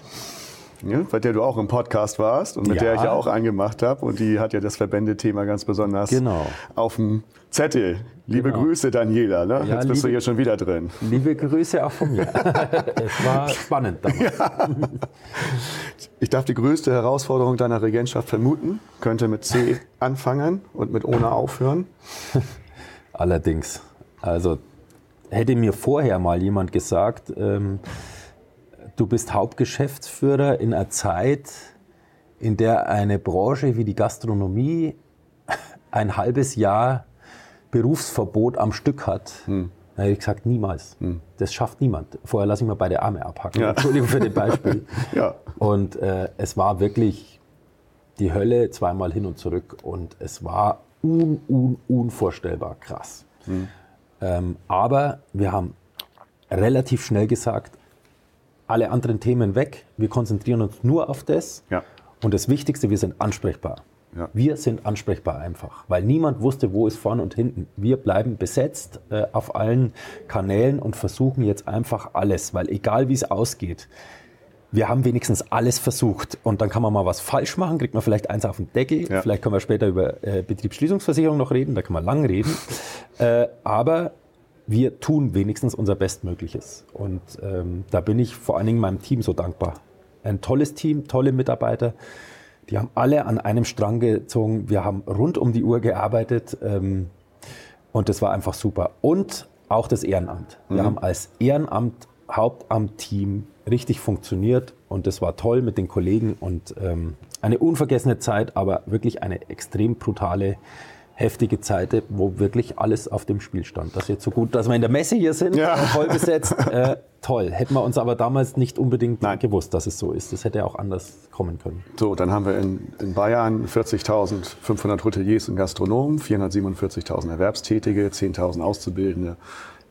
Ja, bei der du auch im Podcast warst und mit ja. der ich ja auch eingemacht habe. Und die hat ja das Verbändethema ganz besonders genau. auf dem Zettel. Liebe genau. Grüße, Daniela. Ne? Ja, Jetzt bist liebe, du hier schon wieder drin. Liebe Grüße auch von mir. es war spannend damals. Ja. Ich darf die größte Herausforderung deiner Regentschaft vermuten. Könnte mit C anfangen und mit ohne aufhören. Allerdings. Also hätte mir vorher mal jemand gesagt, ähm, du bist Hauptgeschäftsführer in einer Zeit, in der eine Branche wie die Gastronomie ein halbes Jahr Berufsverbot am Stück hat, hm. dann hätte ich gesagt, niemals. Hm. Das schafft niemand. Vorher lasse ich mir beide Arme abhacken. Ja. Entschuldigung für das Beispiel. ja. Und äh, es war wirklich die Hölle zweimal hin und zurück und es war un, un, unvorstellbar krass. Hm. Ähm, aber wir haben relativ schnell gesagt, alle anderen Themen weg, wir konzentrieren uns nur auf das. Ja. Und das Wichtigste, wir sind ansprechbar. Ja. Wir sind ansprechbar einfach, weil niemand wusste, wo ist vorne und hinten. Wir bleiben besetzt äh, auf allen Kanälen und versuchen jetzt einfach alles, weil egal wie es ausgeht, wir haben wenigstens alles versucht. Und dann kann man mal was falsch machen, kriegt man vielleicht eins auf den Deckel. Ja. Vielleicht können wir später über äh, Betriebsschließungsversicherung noch reden, da kann man lang reden. äh, aber wir tun wenigstens unser Bestmögliches. Und ähm, da bin ich vor allen Dingen meinem Team so dankbar. Ein tolles Team, tolle Mitarbeiter. Die haben alle an einem Strang gezogen. Wir haben rund um die Uhr gearbeitet. Ähm, und das war einfach super. Und auch das Ehrenamt. Wir mhm. haben als Ehrenamt, Hauptamt-Team richtig funktioniert. Und das war toll mit den Kollegen und ähm, eine unvergessene Zeit, aber wirklich eine extrem brutale heftige Zeit, wo wirklich alles auf dem Spiel stand. Das ist jetzt so gut, dass wir in der Messe hier sind, ja. voll besetzt. Äh, toll. Hätten wir uns aber damals nicht unbedingt Nein. gewusst, dass es so ist. Das hätte auch anders kommen können. So, dann haben wir in, in Bayern 40.500 Hoteliers und Gastronomen, 447.000 Erwerbstätige, 10.000 Auszubildende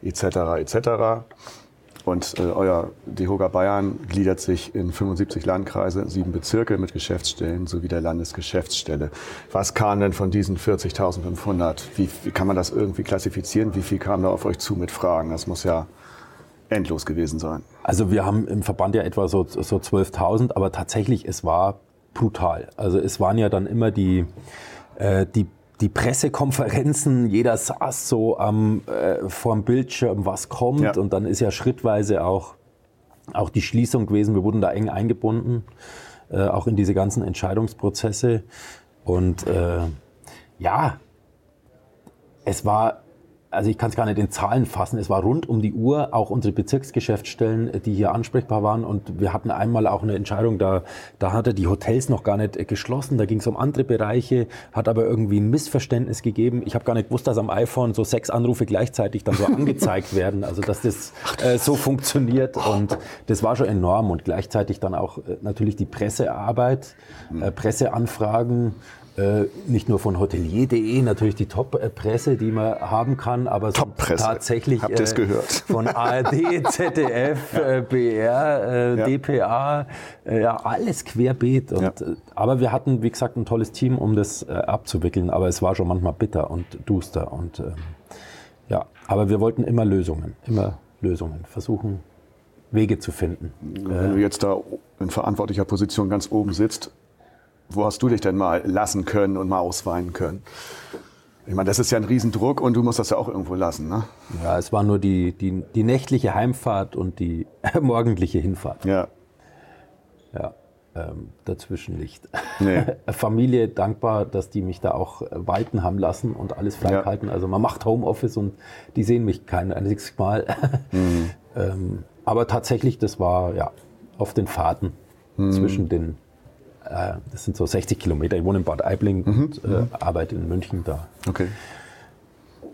etc. etc. Und äh, euer DEHOGA Bayern gliedert sich in 75 Landkreise, sieben Bezirke mit Geschäftsstellen sowie der Landesgeschäftsstelle. Was kam denn von diesen 40.500? Wie, wie kann man das irgendwie klassifizieren? Wie viel kam da auf euch zu mit Fragen? Das muss ja endlos gewesen sein. Also wir haben im Verband ja etwa so, so 12.000, aber tatsächlich, es war brutal. Also es waren ja dann immer die, äh, die die Pressekonferenzen, jeder saß so am äh, vorm Bildschirm, was kommt ja. und dann ist ja schrittweise auch auch die Schließung gewesen. Wir wurden da eng eingebunden, äh, auch in diese ganzen Entscheidungsprozesse und äh, ja, es war also ich kann es gar nicht in Zahlen fassen, es war rund um die Uhr. Auch unsere Bezirksgeschäftsstellen, die hier ansprechbar waren. Und wir hatten einmal auch eine Entscheidung, da, da hatte die Hotels noch gar nicht geschlossen, da ging es um andere Bereiche, hat aber irgendwie ein Missverständnis gegeben. Ich habe gar nicht gewusst, dass am iPhone so sechs Anrufe gleichzeitig dann so angezeigt werden, also dass das äh, so funktioniert. Und das war schon enorm. Und gleichzeitig dann auch äh, natürlich die Pressearbeit, äh, Presseanfragen, äh, nicht nur von hotelier.de, natürlich die Top-Presse, die man haben kann, aber tatsächlich Habt äh, gehört? von ARD, ZDF, ja. äh, BR, äh, ja. DPA, äh, ja, alles querbeet. Und, ja. aber wir hatten, wie gesagt, ein tolles Team, um das abzuwickeln, aber es war schon manchmal bitter und duster. Und ähm, ja, aber wir wollten immer Lösungen, immer Lösungen, versuchen Wege zu finden. Wenn du jetzt da in verantwortlicher Position ganz oben sitzt, wo hast du dich denn mal lassen können und mal ausweinen können? Ich meine, das ist ja ein Riesendruck und du musst das ja auch irgendwo lassen, ne? Ja, es war nur die, die, die nächtliche Heimfahrt und die morgendliche Hinfahrt. Ja. Ja, ähm, dazwischen nicht. Nee. Familie dankbar, dass die mich da auch walten haben lassen und alles freigehalten. Ja. Also man macht Homeoffice und die sehen mich kein einziges Mal. Mhm. ähm, aber tatsächlich, das war ja auf den Fahrten mhm. zwischen den äh, das sind so 60 Kilometer. Ich wohne in Bad Aibling mhm. und äh, mhm. arbeite in München da. Okay.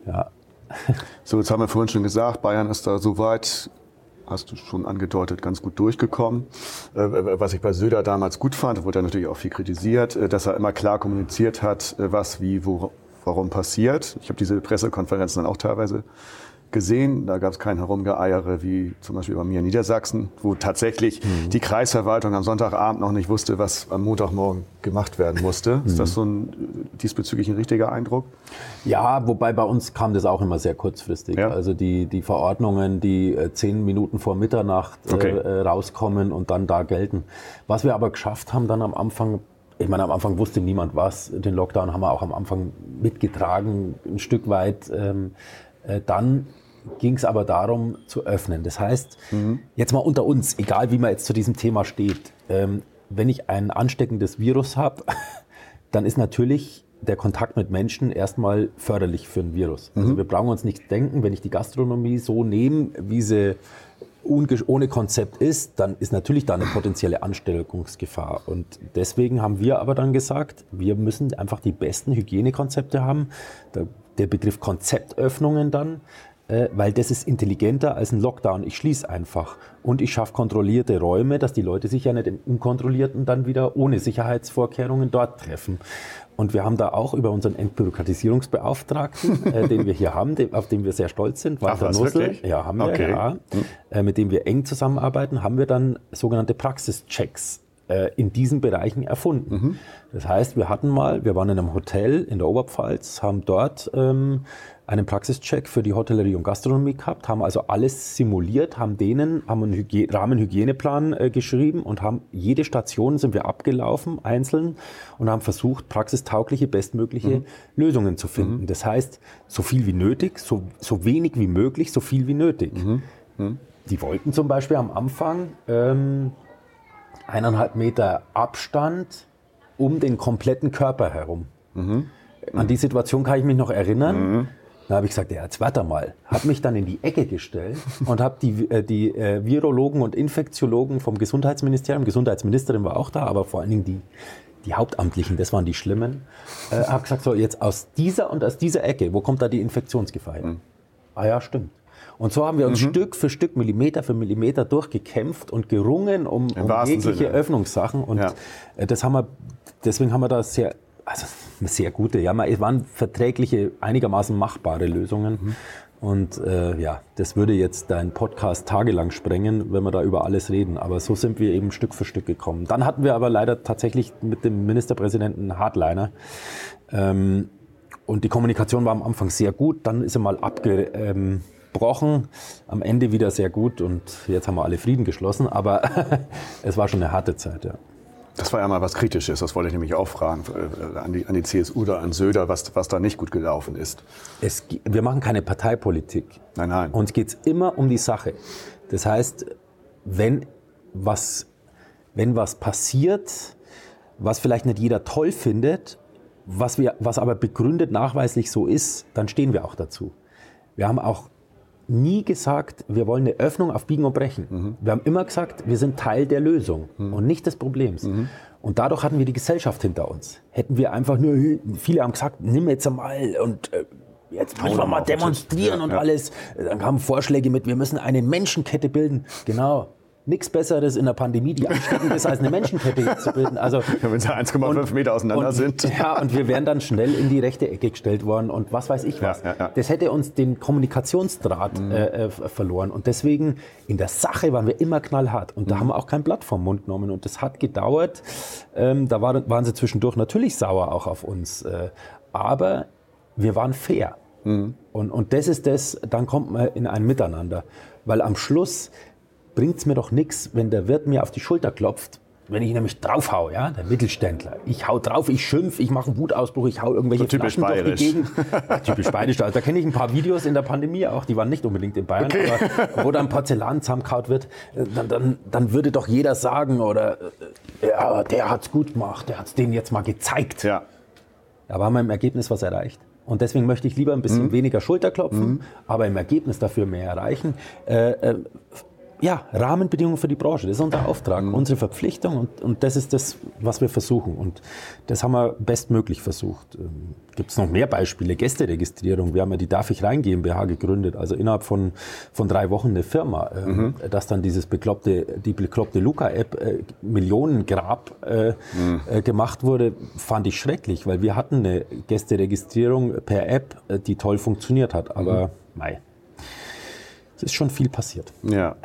Ja. So, jetzt haben wir vorhin schon gesagt, Bayern ist da soweit, hast du schon angedeutet, ganz gut durchgekommen. Äh, was ich bei Söder damals gut fand, wurde er natürlich auch viel kritisiert, äh, dass er immer klar kommuniziert hat, was, wie, wo, warum passiert. Ich habe diese Pressekonferenzen dann auch teilweise gesehen. Da gab es kein Herumgeeiere wie zum Beispiel bei mir in Niedersachsen, wo tatsächlich mhm. die Kreisverwaltung am Sonntagabend noch nicht wusste, was am Montagmorgen gemacht werden musste. Mhm. Ist das so ein diesbezüglich ein richtiger Eindruck? Ja, wobei bei uns kam das auch immer sehr kurzfristig. Ja. Also die, die Verordnungen, die äh, zehn Minuten vor Mitternacht äh, okay. äh, rauskommen und dann da gelten. Was wir aber geschafft haben dann am Anfang, ich meine, am Anfang wusste niemand was. Den Lockdown haben wir auch am Anfang mitgetragen, ein Stück weit. Ähm, äh, dann ging es aber darum zu öffnen. Das heißt, mhm. jetzt mal unter uns, egal wie man jetzt zu diesem Thema steht, ähm, wenn ich ein ansteckendes Virus habe, dann ist natürlich der Kontakt mit Menschen erstmal förderlich für ein Virus. Also mhm. Also wir brauchen uns nicht denken, wenn ich die Gastronomie so nehme, wie sie ohne Konzept ist, dann ist natürlich da eine potenzielle Ansteckungsgefahr. Und deswegen haben wir aber dann gesagt, wir müssen einfach die besten Hygienekonzepte haben. Der Begriff Konzeptöffnungen dann, weil das ist intelligenter als ein Lockdown. Ich schließe einfach und ich schaffe kontrollierte Räume, dass die Leute sich ja nicht im Unkontrollierten dann wieder ohne Sicherheitsvorkehrungen dort treffen. Und wir haben da auch über unseren Entbürokratisierungsbeauftragten, äh, den wir hier haben, den, auf den wir sehr stolz sind, Walter Ach, Nussel, ja, haben wir, okay. ja, hm. äh, mit dem wir eng zusammenarbeiten, haben wir dann sogenannte Praxischecks äh, in diesen Bereichen erfunden. Mhm. Das heißt, wir hatten mal, wir waren in einem Hotel in der Oberpfalz, haben dort ähm, einen Praxischeck für die Hotellerie und Gastronomie gehabt, haben also alles simuliert, haben denen haben einen Hygie Rahmenhygieneplan äh, geschrieben und haben jede Station sind wir abgelaufen, einzeln, und haben versucht, praxistaugliche, bestmögliche mhm. Lösungen zu finden. Mhm. Das heißt, so viel wie nötig, so, so wenig wie möglich, so viel wie nötig. Mhm. mhm. Die wollten zum Beispiel am Anfang ähm, eineinhalb Meter Abstand um den kompletten Körper herum. Mhm. An die Situation kann ich mich noch erinnern. Da habe ich gesagt, ja, jetzt warte mal. Habe mich dann in die Ecke gestellt und habe die, äh, die äh, Virologen und Infektiologen vom Gesundheitsministerium, Gesundheitsministerin war auch da, aber vor allen Dingen die, die Hauptamtlichen, das waren die Schlimmen, äh, habe gesagt, so jetzt aus dieser und aus dieser Ecke, wo kommt da die Infektionsgefahr hin? Mhm. Ah ja, stimmt. Und so haben wir uns mhm. Stück für Stück, Millimeter für Millimeter durchgekämpft und gerungen um, um jegliche Sinne. Öffnungssachen. Und ja. Äh, das haben wir, deswegen haben wir da sehr also sehr gute, ja, es waren verträgliche, einigermaßen machbare Lösungen. Mhm. Und äh, ja, das würde jetzt dein Podcast tagelang sprengen, wenn wir da über alles reden. Aber so sind wir eben Stück für Stück gekommen. Dann hatten wir aber leider tatsächlich mit dem Ministerpräsidenten Hardliner. Ähm, und die Kommunikation war am Anfang sehr gut, dann ist er mal abgebrochen, am Ende wieder sehr gut und jetzt haben wir alle Frieden geschlossen. Aber es war schon eine harte Zeit, ja. Das war ja mal was Kritisches, das wollte ich nämlich auch fragen, äh, an die, an die CSU oder an Söder, was, was da nicht gut gelaufen ist. Es, wir machen keine Parteipolitik. Nein, nein. Uns geht es immer um die Sache. Das heißt, wenn was, wenn was passiert, was vielleicht nicht jeder toll findet, was, wir, was aber begründet nachweislich so ist, dann stehen wir auch dazu. Wir haben auch nie gesagt, wir wollen eine Öffnung auf Biegen und Brechen. Mhm. Wir haben immer gesagt, wir sind Teil der Lösung mhm. und nicht des Problems. Mhm. Und dadurch hatten wir die Gesellschaft hinter uns. Hätten wir einfach nur, viele haben gesagt, nimm jetzt einmal und äh, jetzt müssen wir mal demonstrieren ja, und ja. alles. Dann kamen Vorschläge mit, wir müssen eine Menschenkette bilden. Genau nichts Besseres in der Pandemie, die ansteckend ist, als eine Menschenkette zu bilden. Also, ja, wenn sie 1,5 Meter auseinander und, sind. Ja, und wir wären dann schnell in die rechte Ecke gestellt worden und was weiß ich was. Ja, ja, das hätte uns den Kommunikationsdraht mhm. äh, äh verloren. Und deswegen, in der Sache waren wir immer knallhart. Und da mhm. haben wir auch kein Blatt vom Mund genommen. Und das hat gedauert. Ähm, da war, waren sie zwischendurch natürlich sauer auch auf uns. Äh, aber wir waren fair. Mhm. Und, und das ist das, dann kommt man in ein Miteinander. Weil am Schluss bringt es mir doch nichts, wenn der Wirt mir auf die Schulter klopft, wenn ich nämlich draufhau, ja, der Mittelständler. Ich hau drauf, ich schimpf, ich mache einen Wutausbruch, ich hau irgendwelche so Flaschen bayerisch. durch die Gegend. Ja, typisch bayerisch. Also, da kenne ich ein paar Videos in der Pandemie auch, die waren nicht unbedingt in Bayern, okay. aber wo dann Porzellan zusammenkaut wird, äh, dann, dann, dann würde doch jeder sagen, oder äh, ja, der hat's gut gemacht, der hat's denen jetzt mal gezeigt. Ja. Aber haben wir im Ergebnis was erreicht. Und deswegen möchte ich lieber ein bisschen mhm. weniger Schulterklopfen, mhm. aber im Ergebnis dafür mehr erreichen. Äh, äh, ja, Rahmenbedingungen für die Branche. Das ist unser Auftrag, mhm. unsere Verpflichtung und, und das ist das, was wir versuchen. Und das haben wir bestmöglich versucht. Ähm, Gibt es noch mehr Beispiele? Gästeregistrierung. Wir haben ja die Darf ich rein GmbH gegründet, also innerhalb von, von drei Wochen eine Firma, ähm, mhm. dass dann dieses bekloppte, die bekloppte Luca-App äh, Millionengrab äh, mhm. äh, gemacht wurde, fand ich schrecklich, weil wir hatten eine Gästeregistrierung per App, äh, die toll funktioniert hat. Aber mhm. mei, ist schon viel passiert. Ja,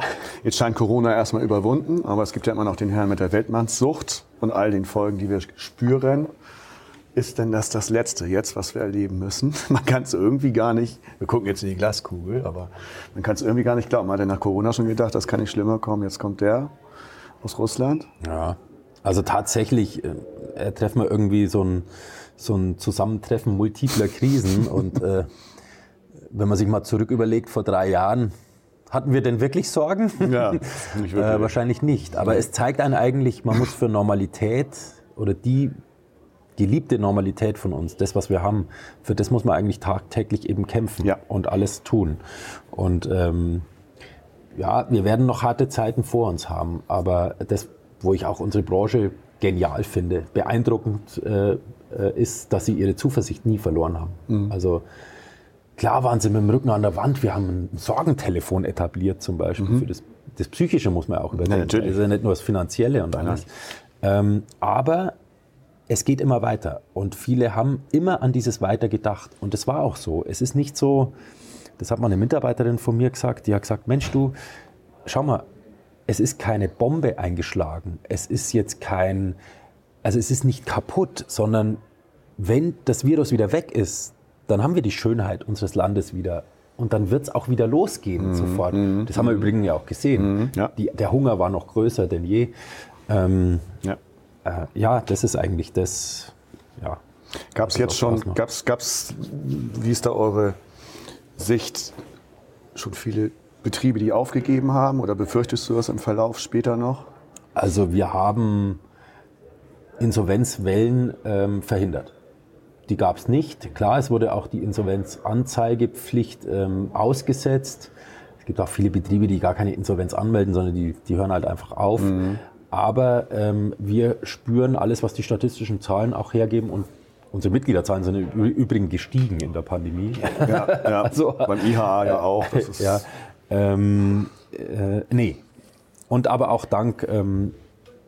jetzt scheint Corona erstmal überwunden, aber es gibt ja immer noch den Herrn mit der Weltmannssucht und all den Folgen, die wir spüren. Ist denn das das Letzte jetzt, was wir erleben müssen? Man kann es irgendwie gar nicht, wir gucken jetzt in die Glaskugel, aber man kann es irgendwie gar nicht glauben. Man hat ja nach Corona schon gedacht, das kann nicht schlimmer kommen. Jetzt kommt der aus Russland. Ja, also tatsächlich äh, treffen wir irgendwie so ein, so ein Zusammentreffen multipler Krisen und äh, wenn man sich mal zurück überlegt, vor drei Jahren, hatten wir denn wirklich Sorgen? Ja, nicht wirklich. äh, wahrscheinlich nicht. Aber es zeigt einen eigentlich, man muss für Normalität oder die geliebte Normalität von uns, das, was wir haben, für das muss man eigentlich tagtäglich eben kämpfen ja. und alles tun. Und ähm, ja, wir werden noch harte Zeiten vor uns haben, aber das, wo ich auch unsere Branche genial finde, beeindruckend äh, äh, ist, dass sie ihre Zuversicht nie verloren haben. Mhm. Also klar waren sie mit dem Rücken an der Wand. Wir haben ein Sorgentelefon etabliert zum Beispiel. Mhm. Für das, das Psychische muss man auch überdenken. Ja, natürlich. Also nicht nur das Finanzielle und alles. Ähm, aber es geht immer weiter. Und viele haben immer an dieses Weiter gedacht. Und es war auch so. Es ist nicht so, das hat mal eine Mitarbeiterin von mir gesagt, die hat gesagt, Mensch du, schau mal, es ist keine Bombe eingeschlagen. Es ist jetzt kein, also es ist nicht kaputt, sondern wenn das Virus wieder weg ist, dann haben wir die Schönheit unseres Landes wieder. Und dann wird es auch wieder losgehen mhm. sofort. Mhm. Das haben wir übrigens ja auch gesehen. Mhm. Ja. Die, der Hunger war noch größer denn je. Ähm, ja. Äh, ja, das ist eigentlich das. Ja, Gab es jetzt schon, gab's, gab's, wie ist da eure Sicht, schon viele Betriebe, die aufgegeben haben? Oder befürchtest du das im Verlauf später noch? Also wir haben Insolvenzwellen ähm, verhindert. Die gab es nicht. Klar, es wurde auch die Insolvenzanzeigepflicht ähm, ausgesetzt. Es gibt auch viele Betriebe, die gar keine Insolvenz anmelden, sondern die, die hören halt einfach auf. Mhm. Aber ähm, wir spüren alles, was die statistischen Zahlen auch hergeben und Unsere Mitgliederzahlen sind im Übrigen gestiegen in der Pandemie. Ja, ja. also, beim IHA ja auch. ja, ähm, äh, nee. Und aber auch dank ähm,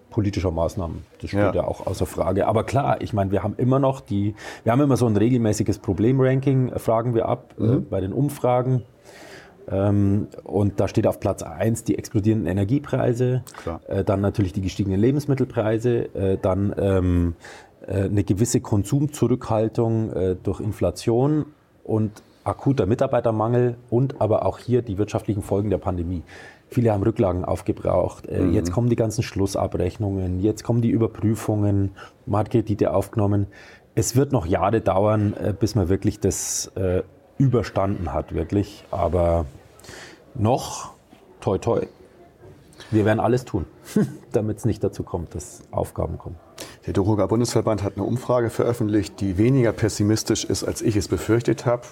politischer Maßnahmen. Das steht ja. ja. auch außer Frage. Aber klar, ich meine, wir haben immer noch die, wir haben immer so ein regelmäßiges Problemranking, äh, fragen wir ab äh, mhm. äh, bei den Umfragen. Ähm, und da steht auf Platz 1 die explodierenden Energiepreise, äh, dann natürlich die gestiegenen Lebensmittelpreise, äh, dann ähm, äh, eine gewisse Konsumzurückhaltung durch Inflation und akuter Mitarbeitermangel und aber auch hier die wirtschaftlichen Folgen der Pandemie. Viele haben Rücklagen aufgebraucht. Äh, mhm. Jetzt kommen die ganzen Schlussabrechnungen, jetzt kommen die Überprüfungen, man hat Kredite aufgenommen. Es wird noch Jahre dauern, äh, bis man wirklich das äh, überstanden hat, wirklich. Aber noch, toi toi, wir werden alles tun, damit es nicht dazu kommt, dass Aufgaben kommen. Der Doruger Bundesverband hat eine Umfrage veröffentlicht, die weniger pessimistisch ist, als ich es befürchtet habe.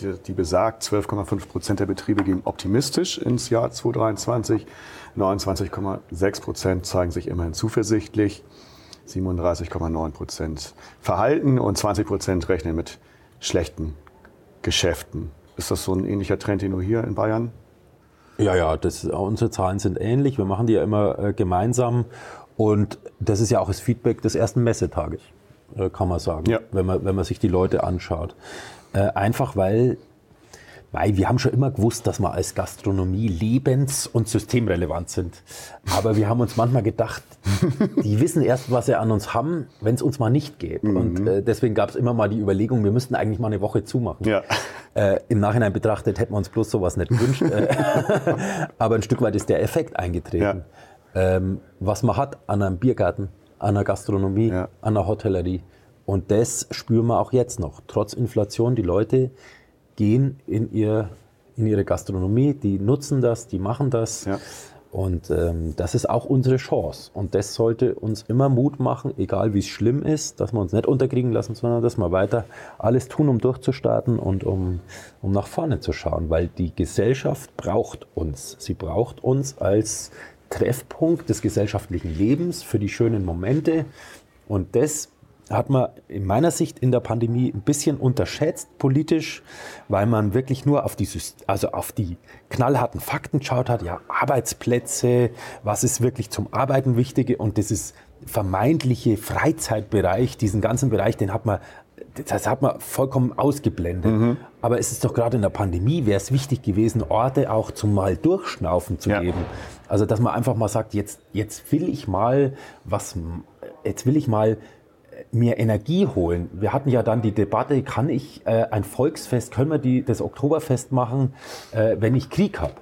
Die, die besagt, 12,5 Prozent der Betriebe gehen optimistisch ins Jahr 2023. 29,6 Prozent zeigen sich immerhin zuversichtlich. 37,9 Prozent verhalten und 20 Prozent rechnen mit schlechten Geschäften. Ist das so ein ähnlicher Trend, den du hier in Bayern ja, ja, das, unsere Zahlen sind ähnlich. Wir machen die ja immer äh, gemeinsam. Und das ist ja auch das Feedback des ersten Messetages, äh, kann man sagen, ja. wenn, man, wenn man sich die Leute anschaut. Äh, einfach weil weil wir haben schon immer gewusst, dass wir als Gastronomie lebens- und systemrelevant sind. Aber wir haben uns manchmal gedacht, die wissen erst, was sie an uns haben, wenn es uns mal nicht geht. Mhm. Und äh, deswegen gab es immer mal die Überlegung, wir müssten eigentlich mal eine Woche zumachen. Ja. Äh, Im Nachhinein betrachtet hätten wir uns bloß sowas nicht gewünscht. Aber ein Stück weit ist der Effekt eingetreten. Ja. Ähm, was man hat an einem Biergarten, an einer Gastronomie, ja. an einer Hotellerie. Und das spüren wir auch jetzt noch. Trotz Inflation, die Leute gehen in, ihr, in ihre Gastronomie, die nutzen das, die machen das. Ja. Und ähm, das ist auch unsere Chance. Und das sollte uns immer Mut machen, egal wie es schlimm ist, dass wir uns nicht unterkriegen lassen, sondern dass wir weiter alles tun, um durchzustarten und um, um nach vorne zu schauen. Weil die Gesellschaft braucht uns. Sie braucht uns als Treffpunkt des gesellschaftlichen Lebens für die schönen Momente. Und das hat man in meiner Sicht in der Pandemie ein bisschen unterschätzt politisch, weil man wirklich nur auf die, also auf die knallharten Fakten geschaut hat. Ja, Arbeitsplätze, was ist wirklich zum Arbeiten wichtige und dieses vermeintliche Freizeitbereich, diesen ganzen Bereich, den hat man das hat man vollkommen ausgeblendet. Mhm. Aber es ist doch gerade in der Pandemie, wäre es wichtig gewesen, Orte auch zum mal durchschnaufen zu ja. geben. Also, dass man einfach mal sagt, jetzt, jetzt will ich mal was, jetzt will ich mal mir Energie holen. Wir hatten ja dann die Debatte, kann ich äh, ein Volksfest, können wir die, das Oktoberfest machen, äh, wenn ich Krieg habe?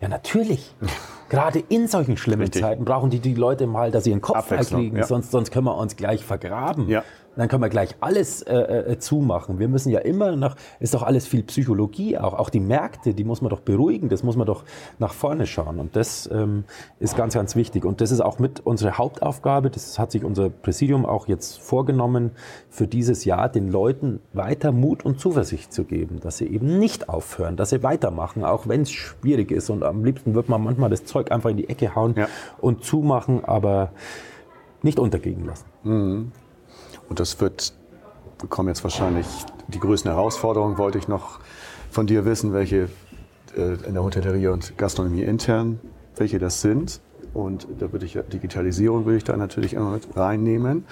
Ja, natürlich Gerade in solchen schlimmen Richtig. Zeiten brauchen die die Leute mal, dass sie ihren Kopf freikriegen, ja. sonst, sonst können wir uns gleich vergraben. Ja. Dann können wir gleich alles äh, äh, zumachen. Wir müssen ja immer nach, ist doch alles viel Psychologie, auch, auch die Märkte, die muss man doch beruhigen, das muss man doch nach vorne schauen. Und das ähm, ist ganz, ganz wichtig. Und das ist auch mit unsere Hauptaufgabe, das hat sich unser Präsidium auch jetzt vorgenommen, für dieses Jahr den Leuten weiter Mut und Zuversicht zu geben, dass sie eben nicht aufhören, dass sie weitermachen, auch wenn es schwierig ist. Und am liebsten wird man manchmal das Zeug einfach in die Ecke hauen ja. und zumachen, aber nicht untergehen lassen. Mhm. Und das wird, kommen jetzt wahrscheinlich die größten Herausforderungen, wollte ich noch von dir wissen, welche äh, in der Hotellerie und Gastronomie intern, welche das sind. Und da würde ich Digitalisierung würde ich da natürlich immer mit reinnehmen.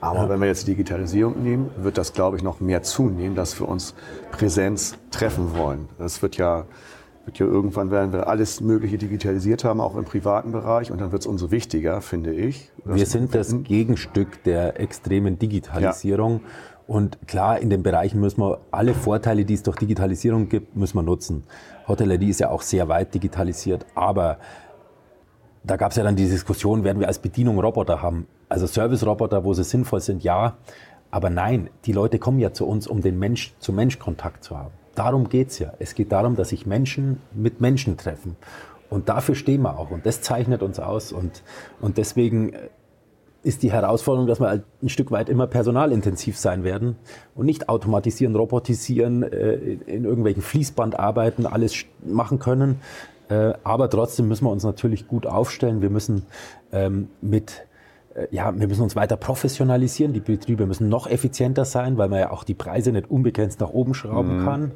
Aber ja. wenn wir jetzt Digitalisierung nehmen, wird das, glaube ich, noch mehr zunehmen, dass wir uns Präsenz treffen wollen. Das wird ja wird ja irgendwann werden wir alles Mögliche digitalisiert haben, auch im privaten Bereich, und dann wird es umso wichtiger, finde ich. Wir sind das Gegenstück der extremen Digitalisierung. Ja. Und klar, in den Bereichen müssen wir alle Vorteile, die es durch Digitalisierung gibt, müssen wir nutzen. Hotellerie ist ja auch sehr weit digitalisiert, aber da gab es ja dann die Diskussion, werden wir als Bedienung Roboter haben? Also Service-Roboter, wo sie sinnvoll sind, ja. Aber nein, die Leute kommen ja zu uns, um den Mensch-zu-Mensch-Kontakt zu haben. Darum geht es ja. Es geht darum, dass sich Menschen mit Menschen treffen. Und dafür stehen wir auch. Und das zeichnet uns aus. Und, und deswegen äh, ist die Herausforderung, dass wir halt ein Stück weit immer personalintensiv sein werden und nicht automatisieren, robotisieren, äh, in irgendwelchen Fließbandarbeiten alles machen können. Äh, aber trotzdem müssen wir uns natürlich gut aufstellen. Wir müssen ähm, mit ja, wir müssen uns weiter professionalisieren. Die Betriebe müssen noch effizienter sein, weil man ja auch die Preise nicht unbegrenzt nach oben schrauben mhm. kann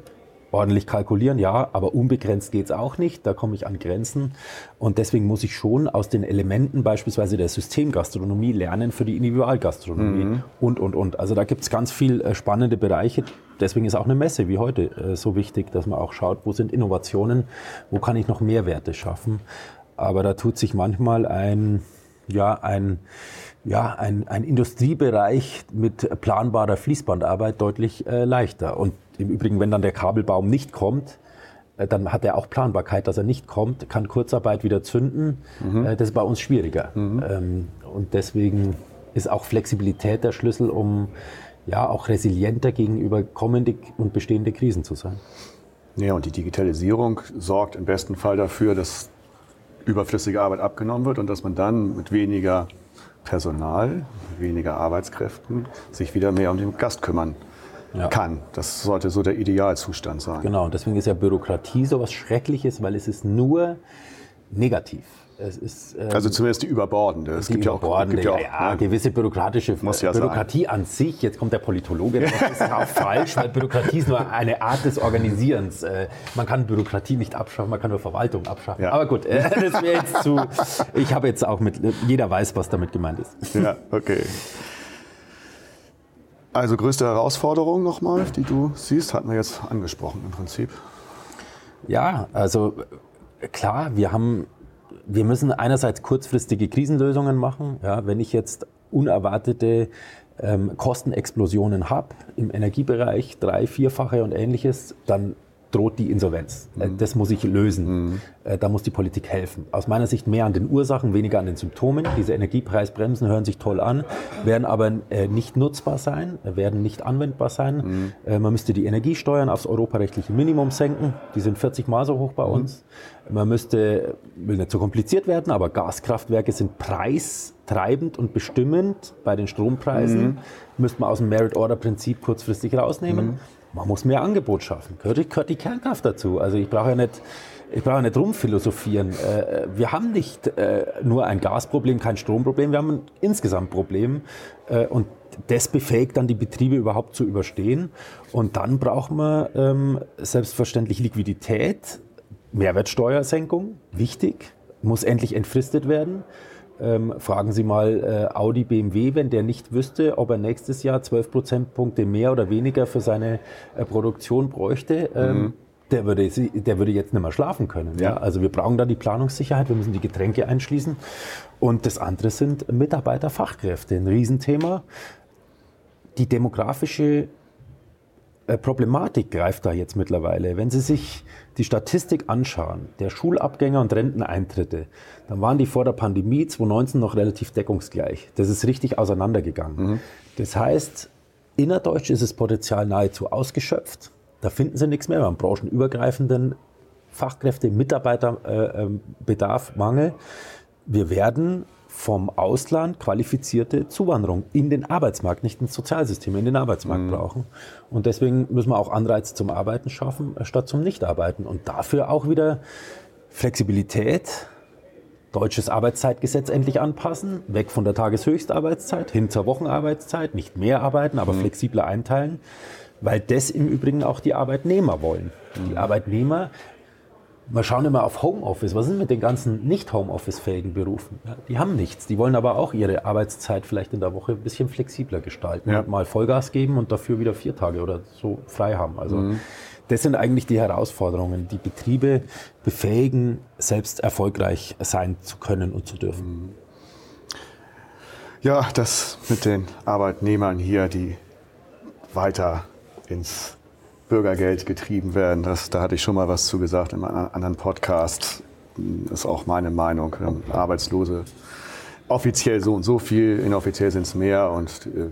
ordentlich kalkulieren, ja, aber unbegrenzt geht's auch nicht. Da komme ich an Grenzen. Und deswegen muss ich schon aus den Elementen beispielsweise der Systemgastronomie lernen für die Individualgastronomie mhm. und, und, und. Also da gibt's ganz viel äh, spannende Bereiche. Deswegen ist auch eine Messe wie heute äh, so wichtig, dass man auch schaut, wo sind Innovationen, wo kann ich noch Mehrwerte schaffen. Aber da tut sich manchmal ein, ja, ein, ja, ein, ein Industriebereich mit planbarer Fließbandarbeit deutlich äh, leichter. Und im Übrigen, wenn dann der Kabelbaum nicht kommt, äh, dann hat er auch Planbarkeit, dass er nicht kommt, kann Kurzarbeit wieder zünden. Mhm. Äh, das ist bei uns schwieriger. Mhm. Ähm, und deswegen ist auch Flexibilität der Schlüssel, um ja auch resilienter gegenüber kommende und bestehende Krisen zu sein. Ja, und die Digitalisierung sorgt im besten Fall dafür, dass überflüssige Arbeit abgenommen wird und dass man dann mit weniger Personal, weniger Arbeitskräften sich wieder mehr um den Gast kümmern ja. kann. Das sollte so der Idealzustand sein. Genau, und deswegen ist ja Bürokratie so was Schreckliches, weil es ist nur negativ. Ist, ähm, also zumindest die überbordende. Es gibt ja auch, gibt ja, auch, ja, ja, gewisse bürokratische ja Bürokratie sein. an sich. Jetzt kommt der Politologe, das ist auch falsch, weil Bürokratie ist nur eine Art des Organisierens. Äh, man kann Bürokratie nicht abschaffen, man kann nur Verwaltung abschaffen. Aber gut, äh, das wäre jetzt zu. Ich habe jetzt auch mit. Jeder weiß, was damit gemeint ist. Ja, okay. Also größte Herausforderung nochmal, die du siehst, hatten wir jetzt angesprochen im Prinzip. Ja, also klar, wir haben, wir müssen einerseits kurzfristige Krisenlösungen machen. Ja, wenn ich jetzt unerwartete ähm, Kostenexplosionen habe im Energiebereich, drei, vierfache und ähnliches, dann droht die Insolvenz. Äh, mhm. Das muss ich lösen. Mhm. Äh, da muss die Politik helfen. Aus meiner Sicht mehr an den Ursachen, weniger an den Symptomen. Diese Energiepreisbremsen hören sich toll an, werden aber äh, nicht nutzbar sein, werden nicht anwendbar sein. Mhm. Man müsste die Energiesteuern aufs europarechtliche Minimum senken. Die sind 40 Mal so hoch bei mhm. uns. Man müsste, will nicht so kompliziert werden, aber Gaskraftwerke sind preistreibend und bestimmend bei den Strompreisen. Mhm. Müsste man aus dem Merit-Order-Prinzip kurzfristig rausnehmen. Man muss mehr Angebot schaffen. Gehört, gehört die Kernkraft dazu. Also ich brauche ja nicht, ich brauche nicht rumphilosophieren. Äh, wir haben nicht äh, nur ein Gasproblem, kein Stromproblem, wir haben ein insgesamt Problem. Äh, und das befähigt dann die Betriebe überhaupt zu überstehen. Und dann braucht man ähm, selbstverständlich Liquidität, Mehrwertsteuersenkung, wichtig, muss endlich entfristet werden. Ähm, fragen Sie mal äh, Audi, BMW, wenn der nicht wüsste, ob er nächstes Jahr 12 Prozentpunkte mehr oder weniger für seine äh, Produktion bräuchte. Ähm, mhm. Der würde, der würde jetzt nicht mehr schlafen können. Ja. ja. Also wir brauchen da die Planungssicherheit, wir müssen die Getränke einschließen. Und das andere sind Mitarbeiter, Fachkräfte, ein Riesenthema. Die demografische Problematik greift da jetzt mittlerweile. Wenn Sie sich die Statistik anschauen, der Schulabgänger und Renteneintritte, dann waren die vor der Pandemie 2019 noch relativ deckungsgleich. Das ist richtig auseinandergegangen. Mhm. Das heißt, innerdeutsch ist das Potenzial nahezu ausgeschöpft. Da finden Sie nichts mehr. Wir haben branchenübergreifenden Fachkräfte, Mitarbeiterbedarf, äh, Mangel. Wir werden vom Ausland qualifizierte Zuwanderung in den Arbeitsmarkt, nicht ins Sozialsystem, in den Arbeitsmarkt mhm. brauchen. Und deswegen müssen wir auch Anreize zum Arbeiten schaffen, äh, statt zum Nichtarbeiten. Und dafür auch wieder Flexibilität, deutsches Arbeitszeitgesetz endlich anpassen, weg von der Tageshöchstarbeitszeit hin zur Wochenarbeitszeit, nicht mehr arbeiten, aber mhm. flexibler einteilen, weil das im Übrigen auch die Arbeitnehmer wollen. Mhm. Die Arbeitnehmer wir schauen immer auf Homeoffice. Was ist mit den ganzen nicht Homeoffice-fähigen Berufen? Ja, die haben nichts. Die wollen aber auch ihre Arbeitszeit vielleicht in der Woche ein bisschen flexibler gestalten. Ja. mal Vollgas geben und dafür wieder vier Tage oder so frei haben. Also mhm. das sind eigentlich die Herausforderungen, die Betriebe befähigen, selbst erfolgreich sein zu können und zu dürfen. Mhm. Ja, das mit den Arbeitnehmern hier, die weiter ins Bürgergeld getrieben werden. Das, da hatte ich schon mal was zu gesagt in einem anderen Podcast. Das ist auch meine Meinung. Arbeitslose offiziell so und so viel, inoffiziell sind es mehr und äh,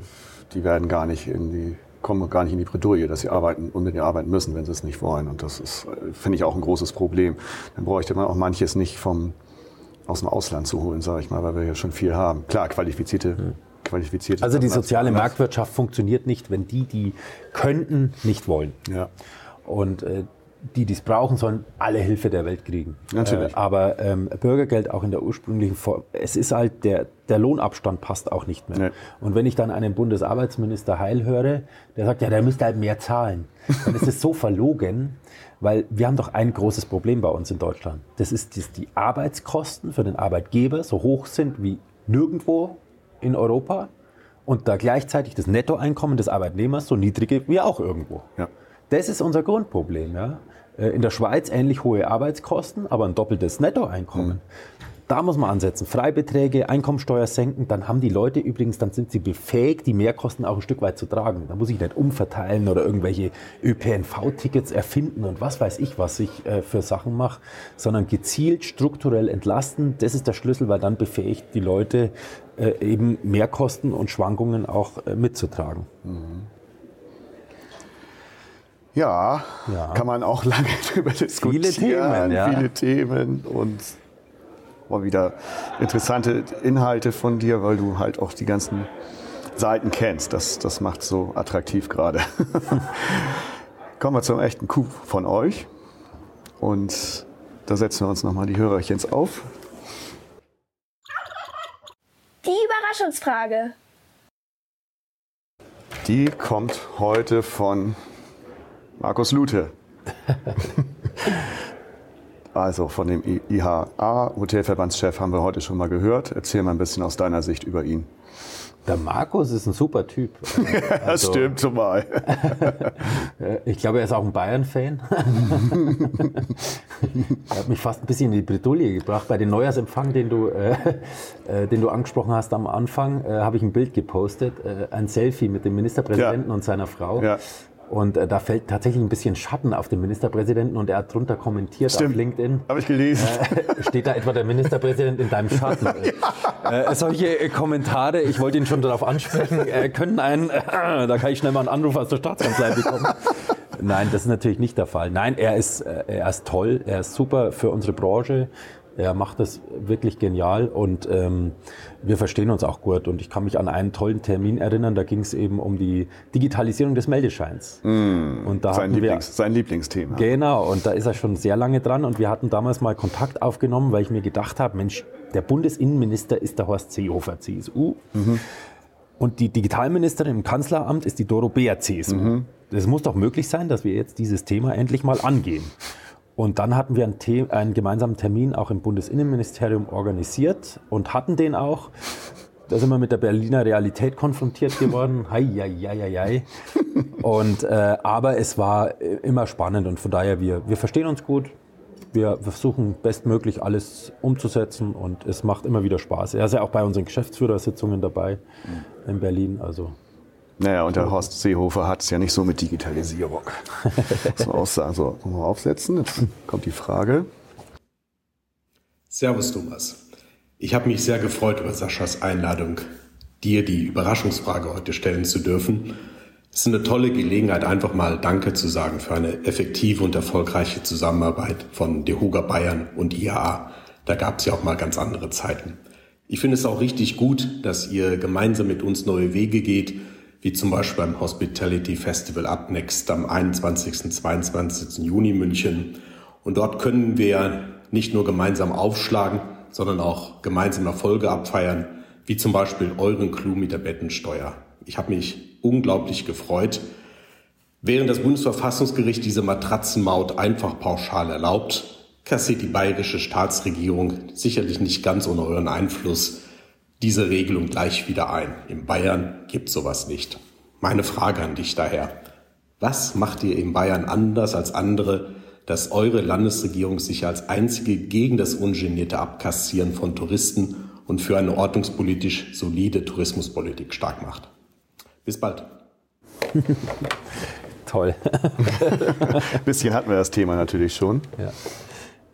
die werden gar nicht in die kommen gar nicht in die Bredouille, dass sie arbeiten, unbedingt arbeiten müssen, wenn sie es nicht wollen. Und das ist, finde ich, auch ein großes Problem. Dann bräuchte man auch manches nicht vom, aus dem Ausland zu holen, sage ich mal, weil wir ja schon viel haben. Klar, qualifizierte hm qualifiziert Also die soziale Marktwirtschaft funktioniert nicht, wenn die, die könnten, nicht wollen. Ja. Und äh, die, die es brauchen, sollen alle Hilfe der Welt kriegen. Natürlich. Äh, aber ähm, Bürgergeld auch in der ursprünglichen Form, es ist halt, der, der Lohnabstand passt auch nicht mehr. Nee. Und wenn ich dann einen Bundesarbeitsminister Heil höre, der sagt, ja, der müsste halt mehr zahlen, dann ist es so verlogen, weil wir haben doch ein großes Problem bei uns in Deutschland. Das ist, dass die Arbeitskosten für den Arbeitgeber so hoch sind wie nirgendwo in Europa und da gleichzeitig das Nettoeinkommen des Arbeitnehmers so niedrig wie auch irgendwo. Ja. Das ist unser Grundproblem. Ja? Äh, in der Schweiz ähnlich hohe Arbeitskosten, aber ein doppeltes Nettoeinkommen. Mhm. Da muss man ansetzen. Freibeträge, Einkommensteuer senken, dann haben die Leute übrigens, dann sind sie befähigt, die Mehrkosten auch ein Stück weit zu tragen. Da muss ich nicht umverteilen oder irgendwelche ÖPNV-Tickets erfinden und was weiß ich, was ich äh, für Sachen mache, sondern gezielt strukturell entlasten. Das ist der Schlüssel, weil dann befähigt die Leute äh, eben Mehrkosten und Schwankungen auch äh, mitzutragen. Mhm. Ja, ja, kann man auch lange darüber diskutieren. Viele Themen, ja. viele Themen und mal wieder interessante Inhalte von dir, weil du halt auch die ganzen Seiten kennst. Das, das macht so attraktiv gerade. Kommen wir zum echten Coup von euch. Und da setzen wir uns nochmal die Hörerchens auf. Die Überraschungsfrage. Die kommt heute von Markus Lute. Also von dem IHA, Hotelverbandschef, haben wir heute schon mal gehört. Erzähl mal ein bisschen aus deiner Sicht über ihn. Der Markus ist ein super Typ. das also, stimmt zumal. ich glaube, er ist auch ein Bayern-Fan. er hat mich fast ein bisschen in die Bredouille gebracht. Bei dem Neujahrsempfang, den du, äh, äh, den du angesprochen hast am Anfang, äh, habe ich ein Bild gepostet, äh, ein Selfie mit dem Ministerpräsidenten ja. und seiner Frau. Ja. Und äh, da fällt tatsächlich ein bisschen Schatten auf den Ministerpräsidenten und er hat drunter kommentiert Stimmt. auf LinkedIn. Habe ich gelesen. Äh, steht da etwa der Ministerpräsident in deinem Schatten? ja. äh, solche äh, Kommentare, ich wollte ihn schon darauf ansprechen, äh, können einen, da kann ich schnell mal einen Anruf aus der Staatskanzlei bekommen. Nein, das ist natürlich nicht der Fall. Nein, er ist, äh, er ist toll, er ist super für unsere Branche. Er macht das wirklich genial und ähm, wir verstehen uns auch gut. Und ich kann mich an einen tollen Termin erinnern, da ging es eben um die Digitalisierung des Meldescheins. Mm, und da sein, Lieblings, wir, sein Lieblingsthema. Genau, und da ist er schon sehr lange dran. Und wir hatten damals mal Kontakt aufgenommen, weil ich mir gedacht habe, Mensch, der Bundesinnenminister ist der Horst Seehofer, CSU. Mhm. Und die Digitalministerin im Kanzleramt ist die Doro Beer, CSU. Mhm. Es muss doch möglich sein, dass wir jetzt dieses Thema endlich mal angehen. Und dann hatten wir einen, einen, gemeinsamen Termin auch im Bundesinnenministerium organisiert und hatten den auch. Da sind wir mit der Berliner Realität konfrontiert geworden. Hei, hei, hei, hei. Und, äh, aber es war immer spannend und von daher, wir, wir verstehen uns gut. Wir versuchen bestmöglich alles umzusetzen und es macht immer wieder Spaß. Er ist ja auch bei unseren Geschäftsführersitzungen dabei mhm. in Berlin. Also Naja, und der Horst Seehofer hat es ja nicht so mit Digitalisierung. Muss man auch sagen. So, nochmal aufsetzen. Jetzt kommt die Frage. Servus, Thomas. Ich habe mich sehr gefreut über Saschas Einladung, dir die Überraschungsfrage heute stellen zu dürfen. Es ist eine tolle Gelegenheit, einfach mal Danke zu sagen für eine effektive und erfolgreiche Zusammenarbeit von DeHoga Bayern und IAA. Da gab es ja auch mal ganz andere Zeiten. Ich finde es auch richtig gut, dass ihr gemeinsam mit uns neue Wege geht, wie zum Beispiel beim Hospitality Festival Up Next am 21. und 22. Juni München. Und dort können wir nicht nur gemeinsam aufschlagen, sondern auch gemeinsam Erfolge abfeiern, wie zum Beispiel euren Clou mit der Bettensteuer. Ich habe mich unglaublich gefreut. Während das Bundesverfassungsgericht diese Matratzenmaut einfach pauschal erlaubt, kassiert die bayerische Staatsregierung sicherlich nicht ganz ohne euren Einfluss diese Regelung gleich wieder ein. In Bayern gibt sowas nicht. Meine Frage an dich daher. Was macht ihr in Bayern anders als andere, dass eure Landesregierung sich als einzige gegen das ungenierte Abkassieren von Touristen und für eine ordnungspolitisch solide Tourismuspolitik stark macht? Bis bald. Toll. Bisschen hatten wir das Thema natürlich schon. Ja.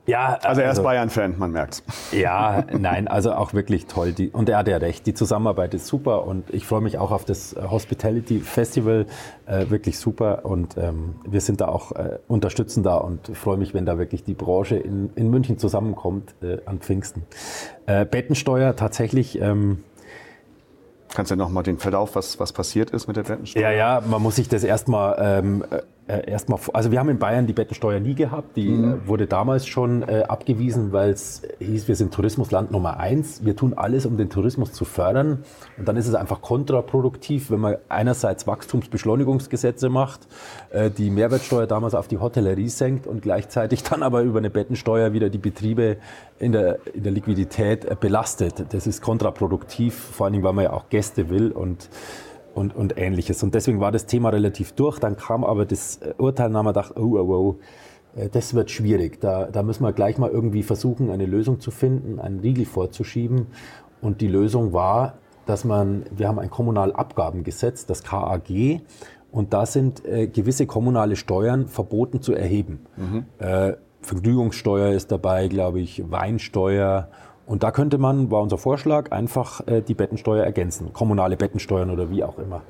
Ja, also er ist also, Bayern-Fan, man merkt's. Ja, nein, also auch wirklich toll. Die, und er hat ja recht, die Zusammenarbeit ist super und ich freue mich auch auf das Hospitality Festival, äh, wirklich super und ähm, wir sind da auch äh, unterstützen da und freue mich, wenn da wirklich die Branche in, in München zusammenkommt äh, an Pfingsten. Äh, Bettensteuer tatsächlich. Ähm, Kannst du ja nochmal den Verlauf, was, was passiert ist mit der Bettensteuer? Ja, ja, man muss sich das erstmal ähm, äh, erstmal, also wir haben in Bayern die Bettensteuer nie gehabt. Die mhm. Äh, wurde damals schon äh, abgewiesen, weil es hieß, wir sind Tourismusland Nummer eins. Wir tun alles, um den Tourismus zu fördern. Und dann ist es einfach kontraproduktiv, wenn man einerseits Wachstumsbeschleunigungsgesetze macht, äh, die Mehrwertsteuer damals auf die Hotellerie senkt und gleichzeitig dann aber über eine Bettensteuer wieder die Betriebe in der, in der Liquidität äh, belastet. Das ist kontraproduktiv, vor allen Dingen, weil man ja auch Gäste will und und, und ähnliches. Und deswegen war das Thema relativ durch. Dann kam aber das äh, Urteil, und man dachte, oh, oh, oh, äh, das wird schwierig. Da, da müssen wir gleich mal irgendwie versuchen, eine Lösung zu finden, einen Riegel vorzuschieben. Und die Lösung war, dass man, wir haben ein Kommunalabgabengesetz, das KAG, und da sind äh, gewisse kommunale Steuern verboten zu erheben. Mhm. Äh, Vergnügungssteuer ist dabei, glaube ich, Weinsteuer und da könnte man, war unser Vorschlag, einfach äh, die Bettensteuer ergänzen, kommunale Bettensteuern oder wie auch immer.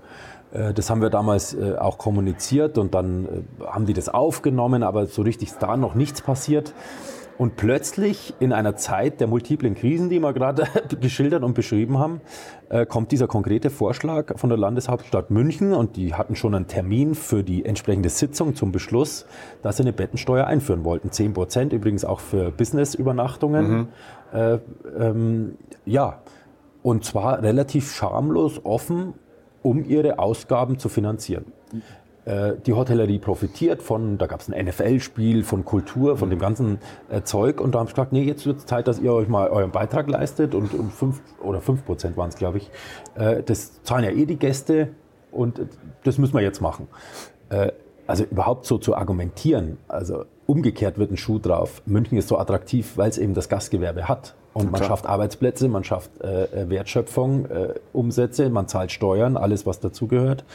Äh, das haben wir damals äh, auch kommuniziert und dann äh, haben die das aufgenommen, aber so richtig ist da noch nichts passiert. Und plötzlich in einer Zeit der multiplen Krisen, die wir gerade geschildert und beschrieben haben, äh, kommt dieser konkrete Vorschlag von der Landeshauptstadt München und die hatten schon einen Termin für die entsprechende Sitzung zum Beschluss, dass sie eine Bettensteuer einführen wollten. Zehn Prozent übrigens auch für Business-Übernachtungen. Mhm. Äh, ähm, ja, und zwar relativ schamlos offen, um ihre Ausgaben zu finanzieren. Äh, die Hotellerie profitiert von, da gab es ein NFL-Spiel, von Kultur, von dem ganzen äh, Zeug. Und da haben sie gesagt, nee, jetzt wird es Zeit, dass ihr euch mal euren Beitrag leistet. Und, und fünf oder fünf Prozent waren es, glaube ich. Äh, das zahlen ja eh die Gäste und das müssen wir jetzt machen. Äh, also überhaupt so zu argumentieren, also umgekehrt wird ein Schuh drauf. München ist so attraktiv, weil es eben das Gastgewerbe hat. Und man Klar. schafft Arbeitsplätze, man schafft äh, Wertschöpfung, äh, Umsätze, man zahlt Steuern, alles was dazugehört.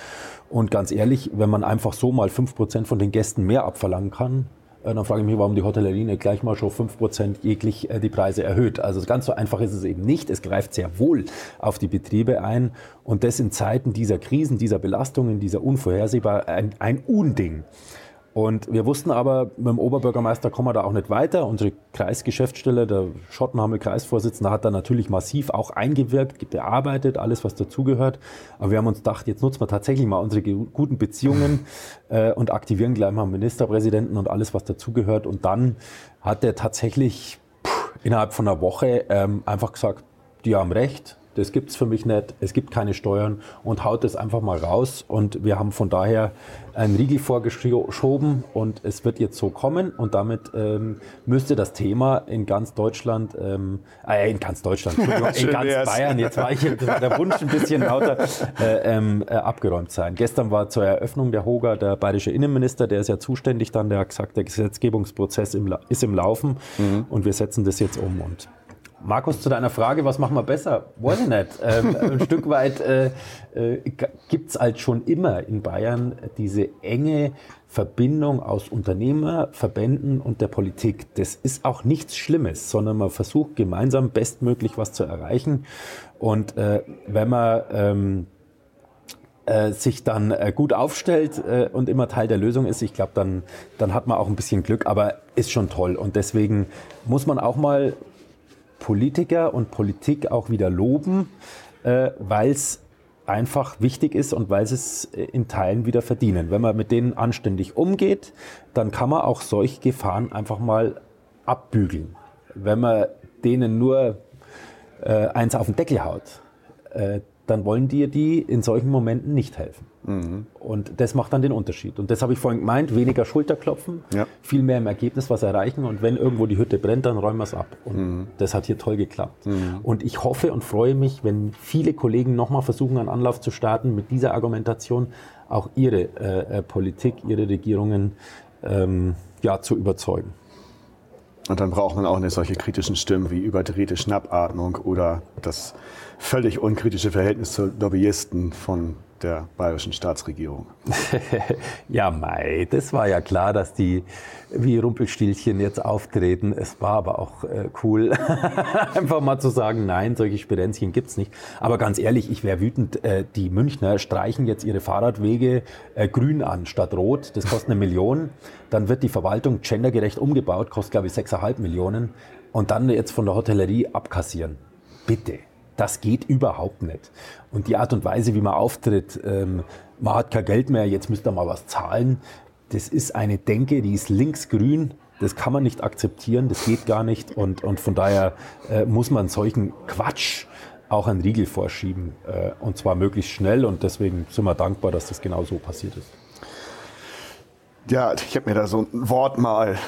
Und ganz ehrlich, wenn man einfach so mal fünf Prozent von den Gästen mehr abverlangen kann, äh, dann frage ich mich, warum die Hotellerie nicht gleich mal schon fünf Prozent jeglich äh, die Preise erhöht. Also ganz so einfach ist es eben nicht. Es greift sehr wohl auf die Betriebe ein. Und das in Zeiten dieser Krisen, dieser Belastungen, dieser Unvorhersehbar, ein, ein Unding. Und wir wussten aber, mit dem Oberbürgermeister kommen wir da auch nicht weiter. Unsere Kreisgeschäftsstelle, der Schottenhamel Kreisvorsitzende, hat da natürlich massiv auch eingewirkt, bearbeitet, alles was dazugehört. Aber wir haben uns gedacht, jetzt nutzen wir tatsächlich mal unsere guten Beziehungen äh, und aktivieren gleich mal den Ministerpräsidenten und alles was dazugehört. Und dann hat er tatsächlich pff, innerhalb von einer Woche ähm, einfach gesagt, die haben recht, das gibt es für mich nicht, es gibt keine Steuern. Und haut das einfach mal raus. Und wir haben von daher einen Riegel vorgeschoben. Und es wird jetzt so kommen. Und damit ähm, müsste das Thema in ganz Deutschland, ähm, äh, in ganz Deutschland, in ganz wär's. Bayern, jetzt war, ich, war der Wunsch ein bisschen lauter, äh, ähm, äh, abgeräumt sein. Gestern war zur Eröffnung der Hoga der bayerische Innenminister, der ist ja zuständig dann, der hat gesagt, der Gesetzgebungsprozess im, ist im Laufen. Mhm. und wir setzen das jetzt um. Und Markus, zu deiner Frage, was machen wir besser? Weiß ich nicht. Ähm, ein Stück weit äh, äh, gibt es halt schon immer in Bayern diese enge Verbindung aus Unternehmer, Verbänden und der Politik. Das ist auch nichts Schlimmes, sondern man versucht gemeinsam bestmöglich was zu erreichen. Und äh, wenn man ähm, äh, sich dann äh, gut aufstellt äh, und immer Teil der Lösung ist, ich glaube, dann, dann hat man auch ein bisschen Glück, aber ist schon toll. Und deswegen muss man auch mal Politiker und Politik auch wieder loben, äh, weil es einfach wichtig ist und weil sie es äh, in Teilen wieder verdienen. Wenn man mit denen anständig umgeht, dann kann man auch solche Gefahren einfach mal abbügeln. Wenn man denen nur äh, eins auf den Deckel haut, äh, dann wollen dir die in solchen Momenten nicht helfen. Mhm. Und das macht dann den Unterschied. Und das habe ich vorhin gemeint, weniger Schulterklopfen, ja. viel mehr im Ergebnis was erreichen. Und wenn irgendwo die Hütte brennt, dann räumen wir es ab. Und mhm. das hat hier toll geklappt. Mhm. Und ich hoffe und freue mich, wenn viele Kollegen nochmal versuchen, einen Anlauf zu starten mit dieser Argumentation, auch ihre äh, äh, Politik, ihre Regierungen ähm, ja, zu überzeugen. Und dann braucht man auch eine solche kritischen Stimmen wie überdrehte Schnappatmung oder das völlig unkritische Verhältnis zu Lobbyisten von der bayerischen Staatsregierung. ja, Mai, das war ja klar, dass die wie Rumpelstilzchen jetzt auftreten. Es war aber auch äh, cool, einfach mal zu sagen, nein, solche Spirenzchen gibt's nicht. Aber ganz ehrlich, ich wäre wütend, äh, die Münchner streichen jetzt ihre Fahrradwege äh, grün an statt rot. Das kostet eine Million. Dann wird die Verwaltung gendergerecht umgebaut, kostet glaube ich 6,5 Millionen. Und dann jetzt von der Hotellerie abkassieren. Bitte. Das geht überhaupt nicht. Und die Art und Weise, wie man auftritt, ähm, man hat kein Geld mehr, jetzt müsst ihr mal was zahlen, das ist eine Denke, die ist linksgrün. Das kann man nicht akzeptieren, das geht gar nicht. Und, und von daher äh, muss man solchen Quatsch auch einen Riegel vorschieben. Äh, und zwar möglichst schnell. Und deswegen sind wir dankbar, dass das genau so passiert ist. Ja, ich habe mir da so ein Wort mal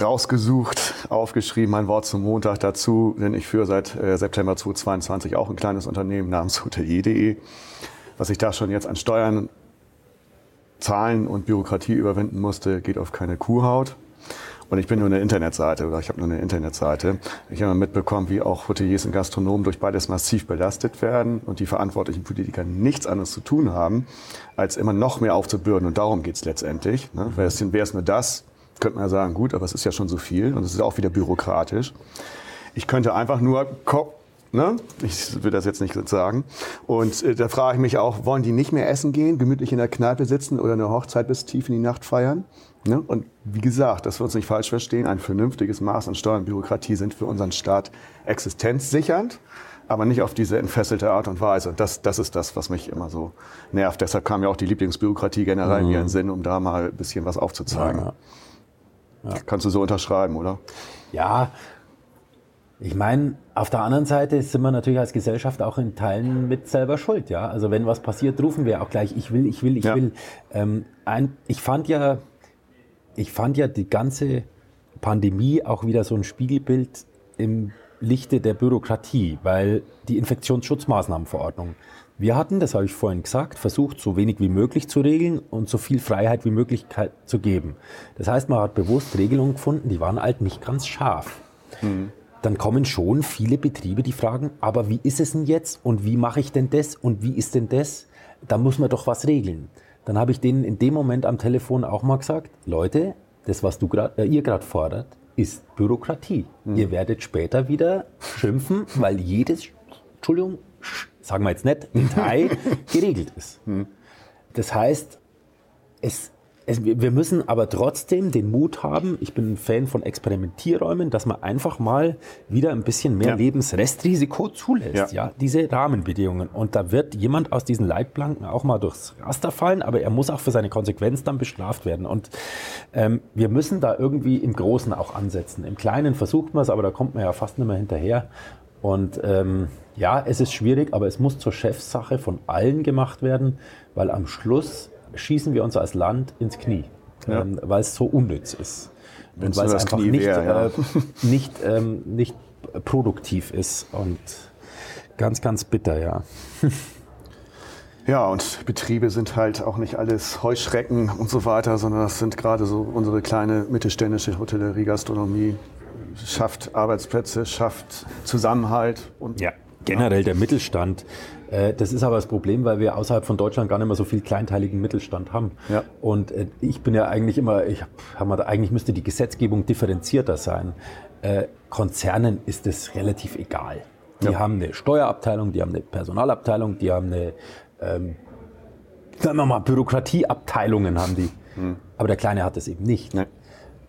rausgesucht, aufgeschrieben, mein Wort zum Montag dazu, denn ich führe seit äh, September 2022 auch ein kleines Unternehmen namens hotelier.de. Was ich da schon jetzt an Steuern, Zahlen und Bürokratie überwinden musste, geht auf keine Kuhhaut. Und ich bin nur eine Internetseite oder ich habe nur eine Internetseite. Ich habe mitbekommen, wie auch Hoteliers und Gastronomen durch beides massiv belastet werden und die verantwortlichen Politiker nichts anderes zu tun haben, als immer noch mehr aufzubürden. Und darum geht's letztendlich. Ne? Wäre es nur das, könnte man ja sagen, gut, aber es ist ja schon so viel und es ist auch wieder bürokratisch. Ich könnte einfach nur, ne? ich will das jetzt nicht sagen. Und äh, da frage ich mich auch, wollen die nicht mehr essen gehen, gemütlich in der Kneipe sitzen oder eine Hochzeit bis tief in die Nacht feiern? Ne? Und wie gesagt, dass wir uns nicht falsch verstehen, ein vernünftiges Maß an Steuern und Bürokratie sind für unseren Staat existenzsichernd aber nicht auf diese entfesselte Art und Weise. Das, das ist das, was mich immer so nervt. Deshalb kam ja auch die Lieblingsbürokratie generell mhm. mir in den Sinn, um da mal ein bisschen was aufzuzeigen. Ja. Ja. Kannst du so unterschreiben, oder? Ja, ich meine, auf der anderen Seite sind wir natürlich als Gesellschaft auch in Teilen mit selber schuld, ja. Also wenn was passiert, rufen wir auch gleich, ich will, ich will, ich ja. will. Ähm, ein, ich fand ja, ich fand ja die ganze Pandemie auch wieder so ein Spiegelbild im Lichte der Bürokratie, weil die Infektionsschutzmaßnahmenverordnung wir hatten, das habe ich vorhin gesagt, versucht, so wenig wie möglich zu regeln und so viel Freiheit wie möglich zu geben. Das heißt, man hat bewusst Regelungen gefunden, die waren halt nicht ganz scharf. Mhm. Dann kommen schon viele Betriebe, die fragen, aber wie ist es denn jetzt und wie mache ich denn das und wie ist denn das? Da muss man doch was regeln. Dann habe ich denen in dem Moment am Telefon auch mal gesagt, Leute, das, was du grad, äh, ihr gerade fordert, ist Bürokratie. Mhm. Ihr werdet später wieder schimpfen, weil jedes, Entschuldigung, sagen wir jetzt nicht, Detail geregelt ist. Das heißt, es, es, wir müssen aber trotzdem den Mut haben, ich bin ein Fan von Experimentierräumen, dass man einfach mal wieder ein bisschen mehr ja. Lebensrestrisiko zulässt, ja. ja, diese Rahmenbedingungen. Und da wird jemand aus diesen Leitplanken auch mal durchs Raster fallen, aber er muss auch für seine Konsequenz dann bestraft werden. Und ähm, wir müssen da irgendwie im Großen auch ansetzen. Im Kleinen versucht man es, aber da kommt man ja fast nicht mehr hinterher. Und ähm, ja, es ist schwierig, aber es muss zur Chefsache von allen gemacht werden, weil am Schluss schießen wir uns als Land ins Knie, ja. ähm, weil es so unnütz ist. Und weil es einfach Knie nicht, wär, ja. äh, nicht, ähm, nicht produktiv ist und ganz, ganz bitter, ja. Ja, und Betriebe sind halt auch nicht alles Heuschrecken und so weiter, sondern das sind gerade so unsere kleine mittelständische Hotellerie, Gastronomie, schafft Arbeitsplätze, schafft Zusammenhalt und ja, generell der Mittelstand. Äh, das ist aber das Problem, weil wir außerhalb von Deutschland gar nicht mehr so viel kleinteiligen Mittelstand haben. Ja. Und äh, ich bin ja eigentlich immer, ich mal, eigentlich müsste die Gesetzgebung differenzierter sein. Äh, Konzernen ist es relativ egal. Die ja. haben eine Steuerabteilung, die haben eine Personalabteilung, die haben eine, ähm, sagen wir mal, Bürokratieabteilungen haben die. Mhm. Aber der Kleine hat es eben nicht. Nee.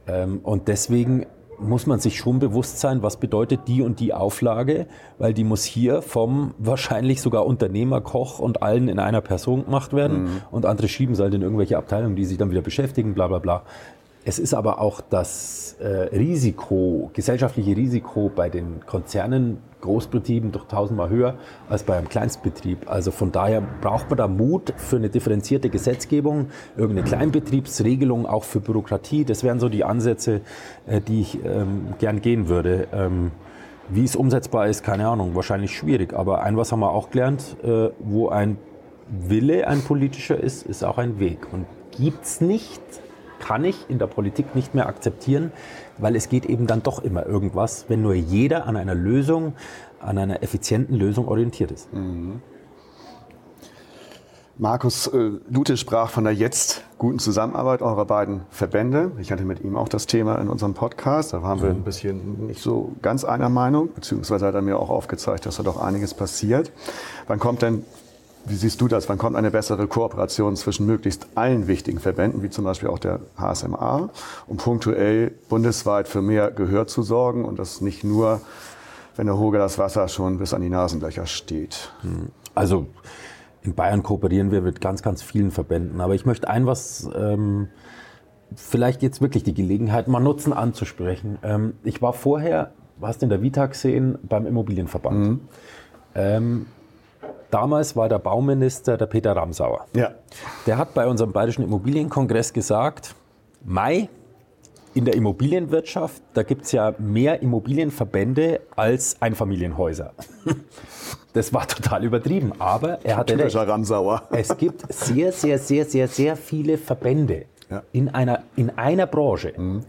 Ähm, und deswegen muss man sich schon bewusst sein, was bedeutet die und die Auflage, weil die muss hier vom wahrscheinlich sogar Unternehmer, Koch und allen in einer Person gemacht werden mhm. und andere schieben es halt in irgendwelche Abteilungen, die sich dann wieder beschäftigen, bla bla bla. Es ist aber auch das äh, Risiko, gesellschaftliche Risiko bei den Konzernen, Großbetrieben doch tausendmal höher als bei einem Kleinstbetrieb. Also von daher braucht man da Mut für eine differenzierte Gesetzgebung, irgendeine Kleinbetriebsregelung auch für Bürokratie. Das wären so die Ansätze, äh, die ich ähm, gern gehen würde. Ähm, wie es umsetzbar ist, keine Ahnung, wahrscheinlich schwierig. Aber ein was haben wir auch gelernt, äh, wo ein Wille ein politischer ist, ist auch ein Weg. Und gibt es nicht kann ich in der Politik nicht mehr akzeptieren, weil es geht eben dann doch immer irgendwas, wenn nur jeder an einer Lösung, an einer effizienten Lösung orientiert ist. Mhm. Markus äh, Lute sprach von der jetzt guten Zusammenarbeit eurer beiden Verbände. Ich hatte mit ihm auch das Thema in unserem Podcast. Da waren wir mhm. ein bisschen nicht so ganz einer Meinung, beziehungsweise hat er mir auch aufgezeigt, dass da doch einiges passiert. Wann kommt denn wie siehst du das? Wann kommt eine bessere Kooperation zwischen möglichst allen wichtigen Verbänden, wie zum Beispiel auch der HSMA, um punktuell bundesweit für mehr Gehör zu sorgen und das nicht nur, wenn der Hoge das Wasser schon bis an die Nasenlöcher steht? Hm. Also in Bayern kooperieren wir mit ganz, ganz vielen Verbänden. Aber ich möchte ein was, ähm, vielleicht jetzt wirklich die Gelegenheit mal nutzen anzusprechen. Ähm, ich war vorher, hast du in der Vita gesehen, beim Immobilienverband. Mhm. Ähm, Damals war der Bauminister der Peter Ramsauer. Ja. Der hat bei unserem Bayerischen Immobilienkongress gesagt, Mai, in der Immobilienwirtschaft, da gibt es ja mehr Immobilienverbände als Einfamilienhäuser. Das war total übertrieben, aber er hatte recht. Ramsauer. Es gibt sehr, sehr, sehr, sehr, sehr viele Verbände ja. in, einer, in einer Branche. Mhm.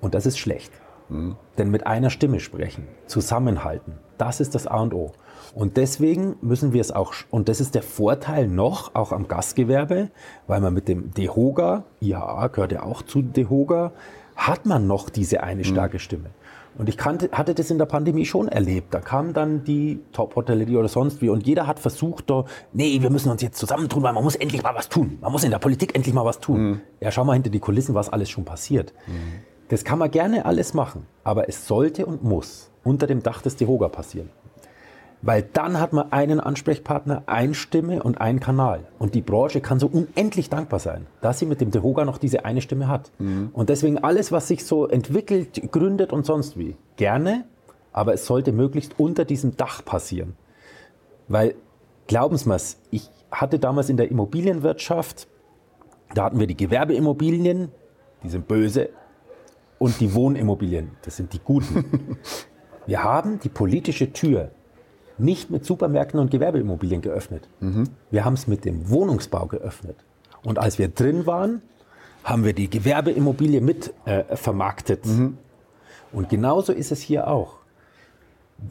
Und das ist schlecht. Mhm. Denn mit einer Stimme sprechen, zusammenhalten, das ist das A und O. Und deswegen müssen wir es auch, und das ist der Vorteil noch, auch am Gastgewerbe, weil man mit dem DEHOGA, IHA gehört ja auch zu DEHOGA, hat man noch diese eine mhm. starke. Stimme. Und ich kannte, hatte das in der Pandemie schon erlebt. Da kam dann die Top-Hotellerie oder sonst wie und jeder hat versucht, da, nee, wir müssen uns jetzt zusammentun, weil man muss endlich mal was tun. Man muss in der Politik endlich mal was tun. Mhm. Ja, schau mal hinter die Kulissen, was alles schon passiert. Mhm. Das kann man gerne alles machen, aber es sollte und muss unter dem Dach des DEHOGA passieren. Weil dann hat man einen Ansprechpartner, eine Stimme und einen Kanal. Und die Branche kann so unendlich dankbar sein, dass sie mit dem Dehoga noch diese eine Stimme hat. Mhm. Und deswegen alles, was sich so entwickelt, gründet und sonst wie, gerne, aber es sollte möglichst unter diesem Dach passieren. Weil, glauben Sie mir, ich hatte damals in der Immobilienwirtschaft, da hatten wir die Gewerbeimmobilien, die sind böse, und die Wohnimmobilien, das sind die guten. Wir haben die politische Tür nicht mit Supermärkten und Gewerbeimmobilien geöffnet. Mhm. Wir haben es mit dem Wohnungsbau geöffnet. Und als wir drin waren, haben wir die Gewerbeimmobilie mit äh, vermarktet. Mhm. Und genauso ist es hier auch.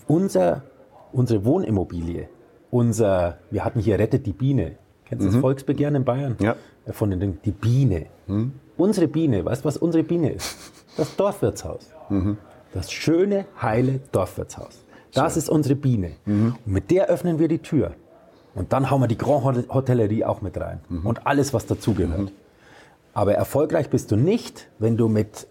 Unser, unsere Wohnimmobilie, unser, wir hatten hier Rettet die Biene. Kennst du mhm. das Volksbegehren in Bayern? Ja. Äh, von den Dingen, die Biene. Mhm. Unsere Biene, weißt du, was unsere Biene ist? Das Dorfwirtshaus. Mhm. Das schöne, heile Dorfwirtshaus. Das so. ist unsere Biene. Mhm. Und mit der öffnen wir die Tür. Und dann hauen wir die Grand Hotellerie auch mit rein. Mhm. Und alles, was dazugehört. Mhm. Aber erfolgreich bist du nicht, wenn du mit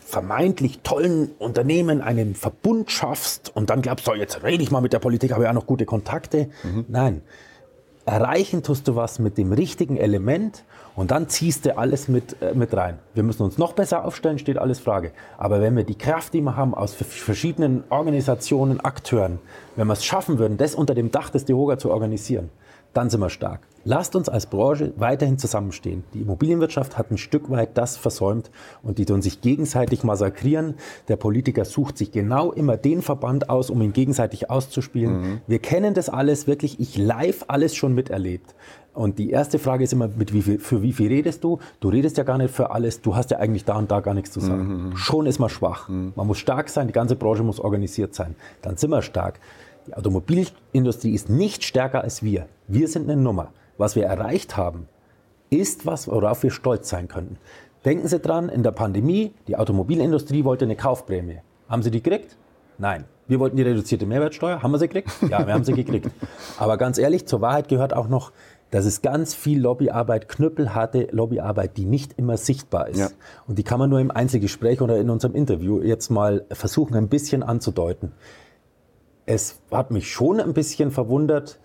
vermeintlich tollen Unternehmen einen Verbund schaffst und dann glaubst, so jetzt rede ich mal mit der Politik, habe ja auch noch gute Kontakte. Mhm. Nein, erreichen tust du was mit dem richtigen Element und dann ziehst du alles mit, äh, mit rein. Wir müssen uns noch besser aufstellen, steht alles Frage. Aber wenn wir die Kraft, die wir haben aus verschiedenen Organisationen, Akteuren, wenn wir es schaffen würden, das unter dem Dach des Dehoga zu organisieren, dann sind wir stark. Lasst uns als Branche weiterhin zusammenstehen. Die Immobilienwirtschaft hat ein Stück weit das versäumt und die tun sich gegenseitig massakrieren. Der Politiker sucht sich genau immer den Verband aus, um ihn gegenseitig auszuspielen. Mhm. Wir kennen das alles wirklich, ich live alles schon miterlebt. Und die erste Frage ist immer, mit wie viel, für wie viel redest du? Du redest ja gar nicht für alles, du hast ja eigentlich da und da gar nichts zu sagen. Mhm. mhm. Schon ist man schwach. Mhm. Man muss stark sein, die ganze Branche muss organisiert sein. Dann sind wir stark. Die Automobilindustrie ist nicht stärker als wir. Wir sind eine Nummer was wir erreicht haben, ist was, worauf wir stolz sein könnten. Denken Sie dran, in der Pandemie, die Automobilindustrie wollte eine Kaufprämie. Haben Sie die gekriegt? Nein. Wir wollten die reduzierte Mehrwertsteuer. Haben wir sie gekriegt? Ja, wir haben sie gekriegt. Aber ganz ehrlich, zur Wahrheit gehört auch noch, dass es ganz viel Lobbyarbeit, knüppelharte Lobbyarbeit, die nicht immer sichtbar ist. Ja. Und die kann man nur im Einzelgespräch oder in unserem Interview jetzt mal versuchen, ein bisschen anzudeuten. Es hat mich schon ein bisschen verwundert,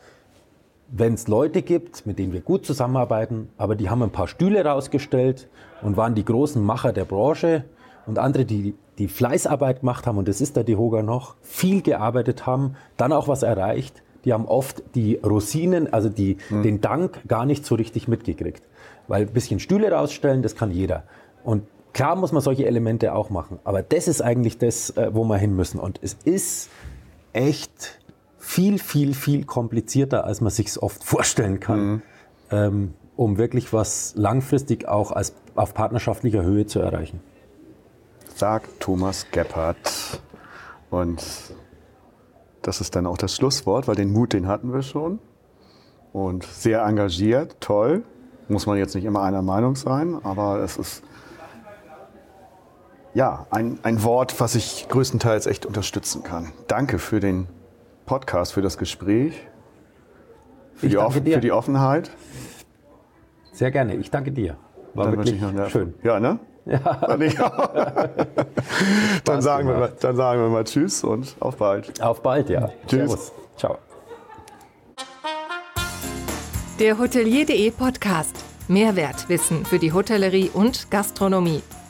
wenn es Leute gibt, mit denen wir gut zusammenarbeiten, aber die haben ein paar Stühle rausgestellt und waren die großen Macher der Branche und andere, die die Fleißarbeit gemacht haben, und das ist der Dehoga noch, viel gearbeitet haben, dann auch was erreicht, die haben oft die Rosinen, also die, mhm. den Dank gar nicht so richtig mitgekriegt. Weil ein bisschen Stühle rausstellen, das kann jeder. Und klar muss man solche Elemente auch machen, aber das ist eigentlich das, äh, wo wir hin müssen. Und es ist echt viel, viel, viel komplizierter, als man sich oft vorstellen kann, mhm. ähm, um wirklich was langfristig auch als, auf partnerschaftlicher Höhe zu erreichen. Sagt Thomas Gebhardt. Und das ist dann auch das Schlusswort, weil den Mut, den hatten wir schon. Und sehr engagiert, toll. Muss man jetzt nicht immer einer Meinung sein, aber es ist ja ein, ein Wort, was ich größtenteils echt unterstützen kann. Danke für den Podcast, für das Gespräch, für, die, Offen, für die, Offenheit. Sehr gerne, ich danke dir. War dann wirklich schön. Ja, ne? Ja. dann, sagen wir, dann sagen wir mal Tschüss und auf bald. Auf bald, ja. Tschüss. Servus. Ciao. Der Hotelier.de Podcast. Mehrwertwissen für die Hotellerie und Gastronomie.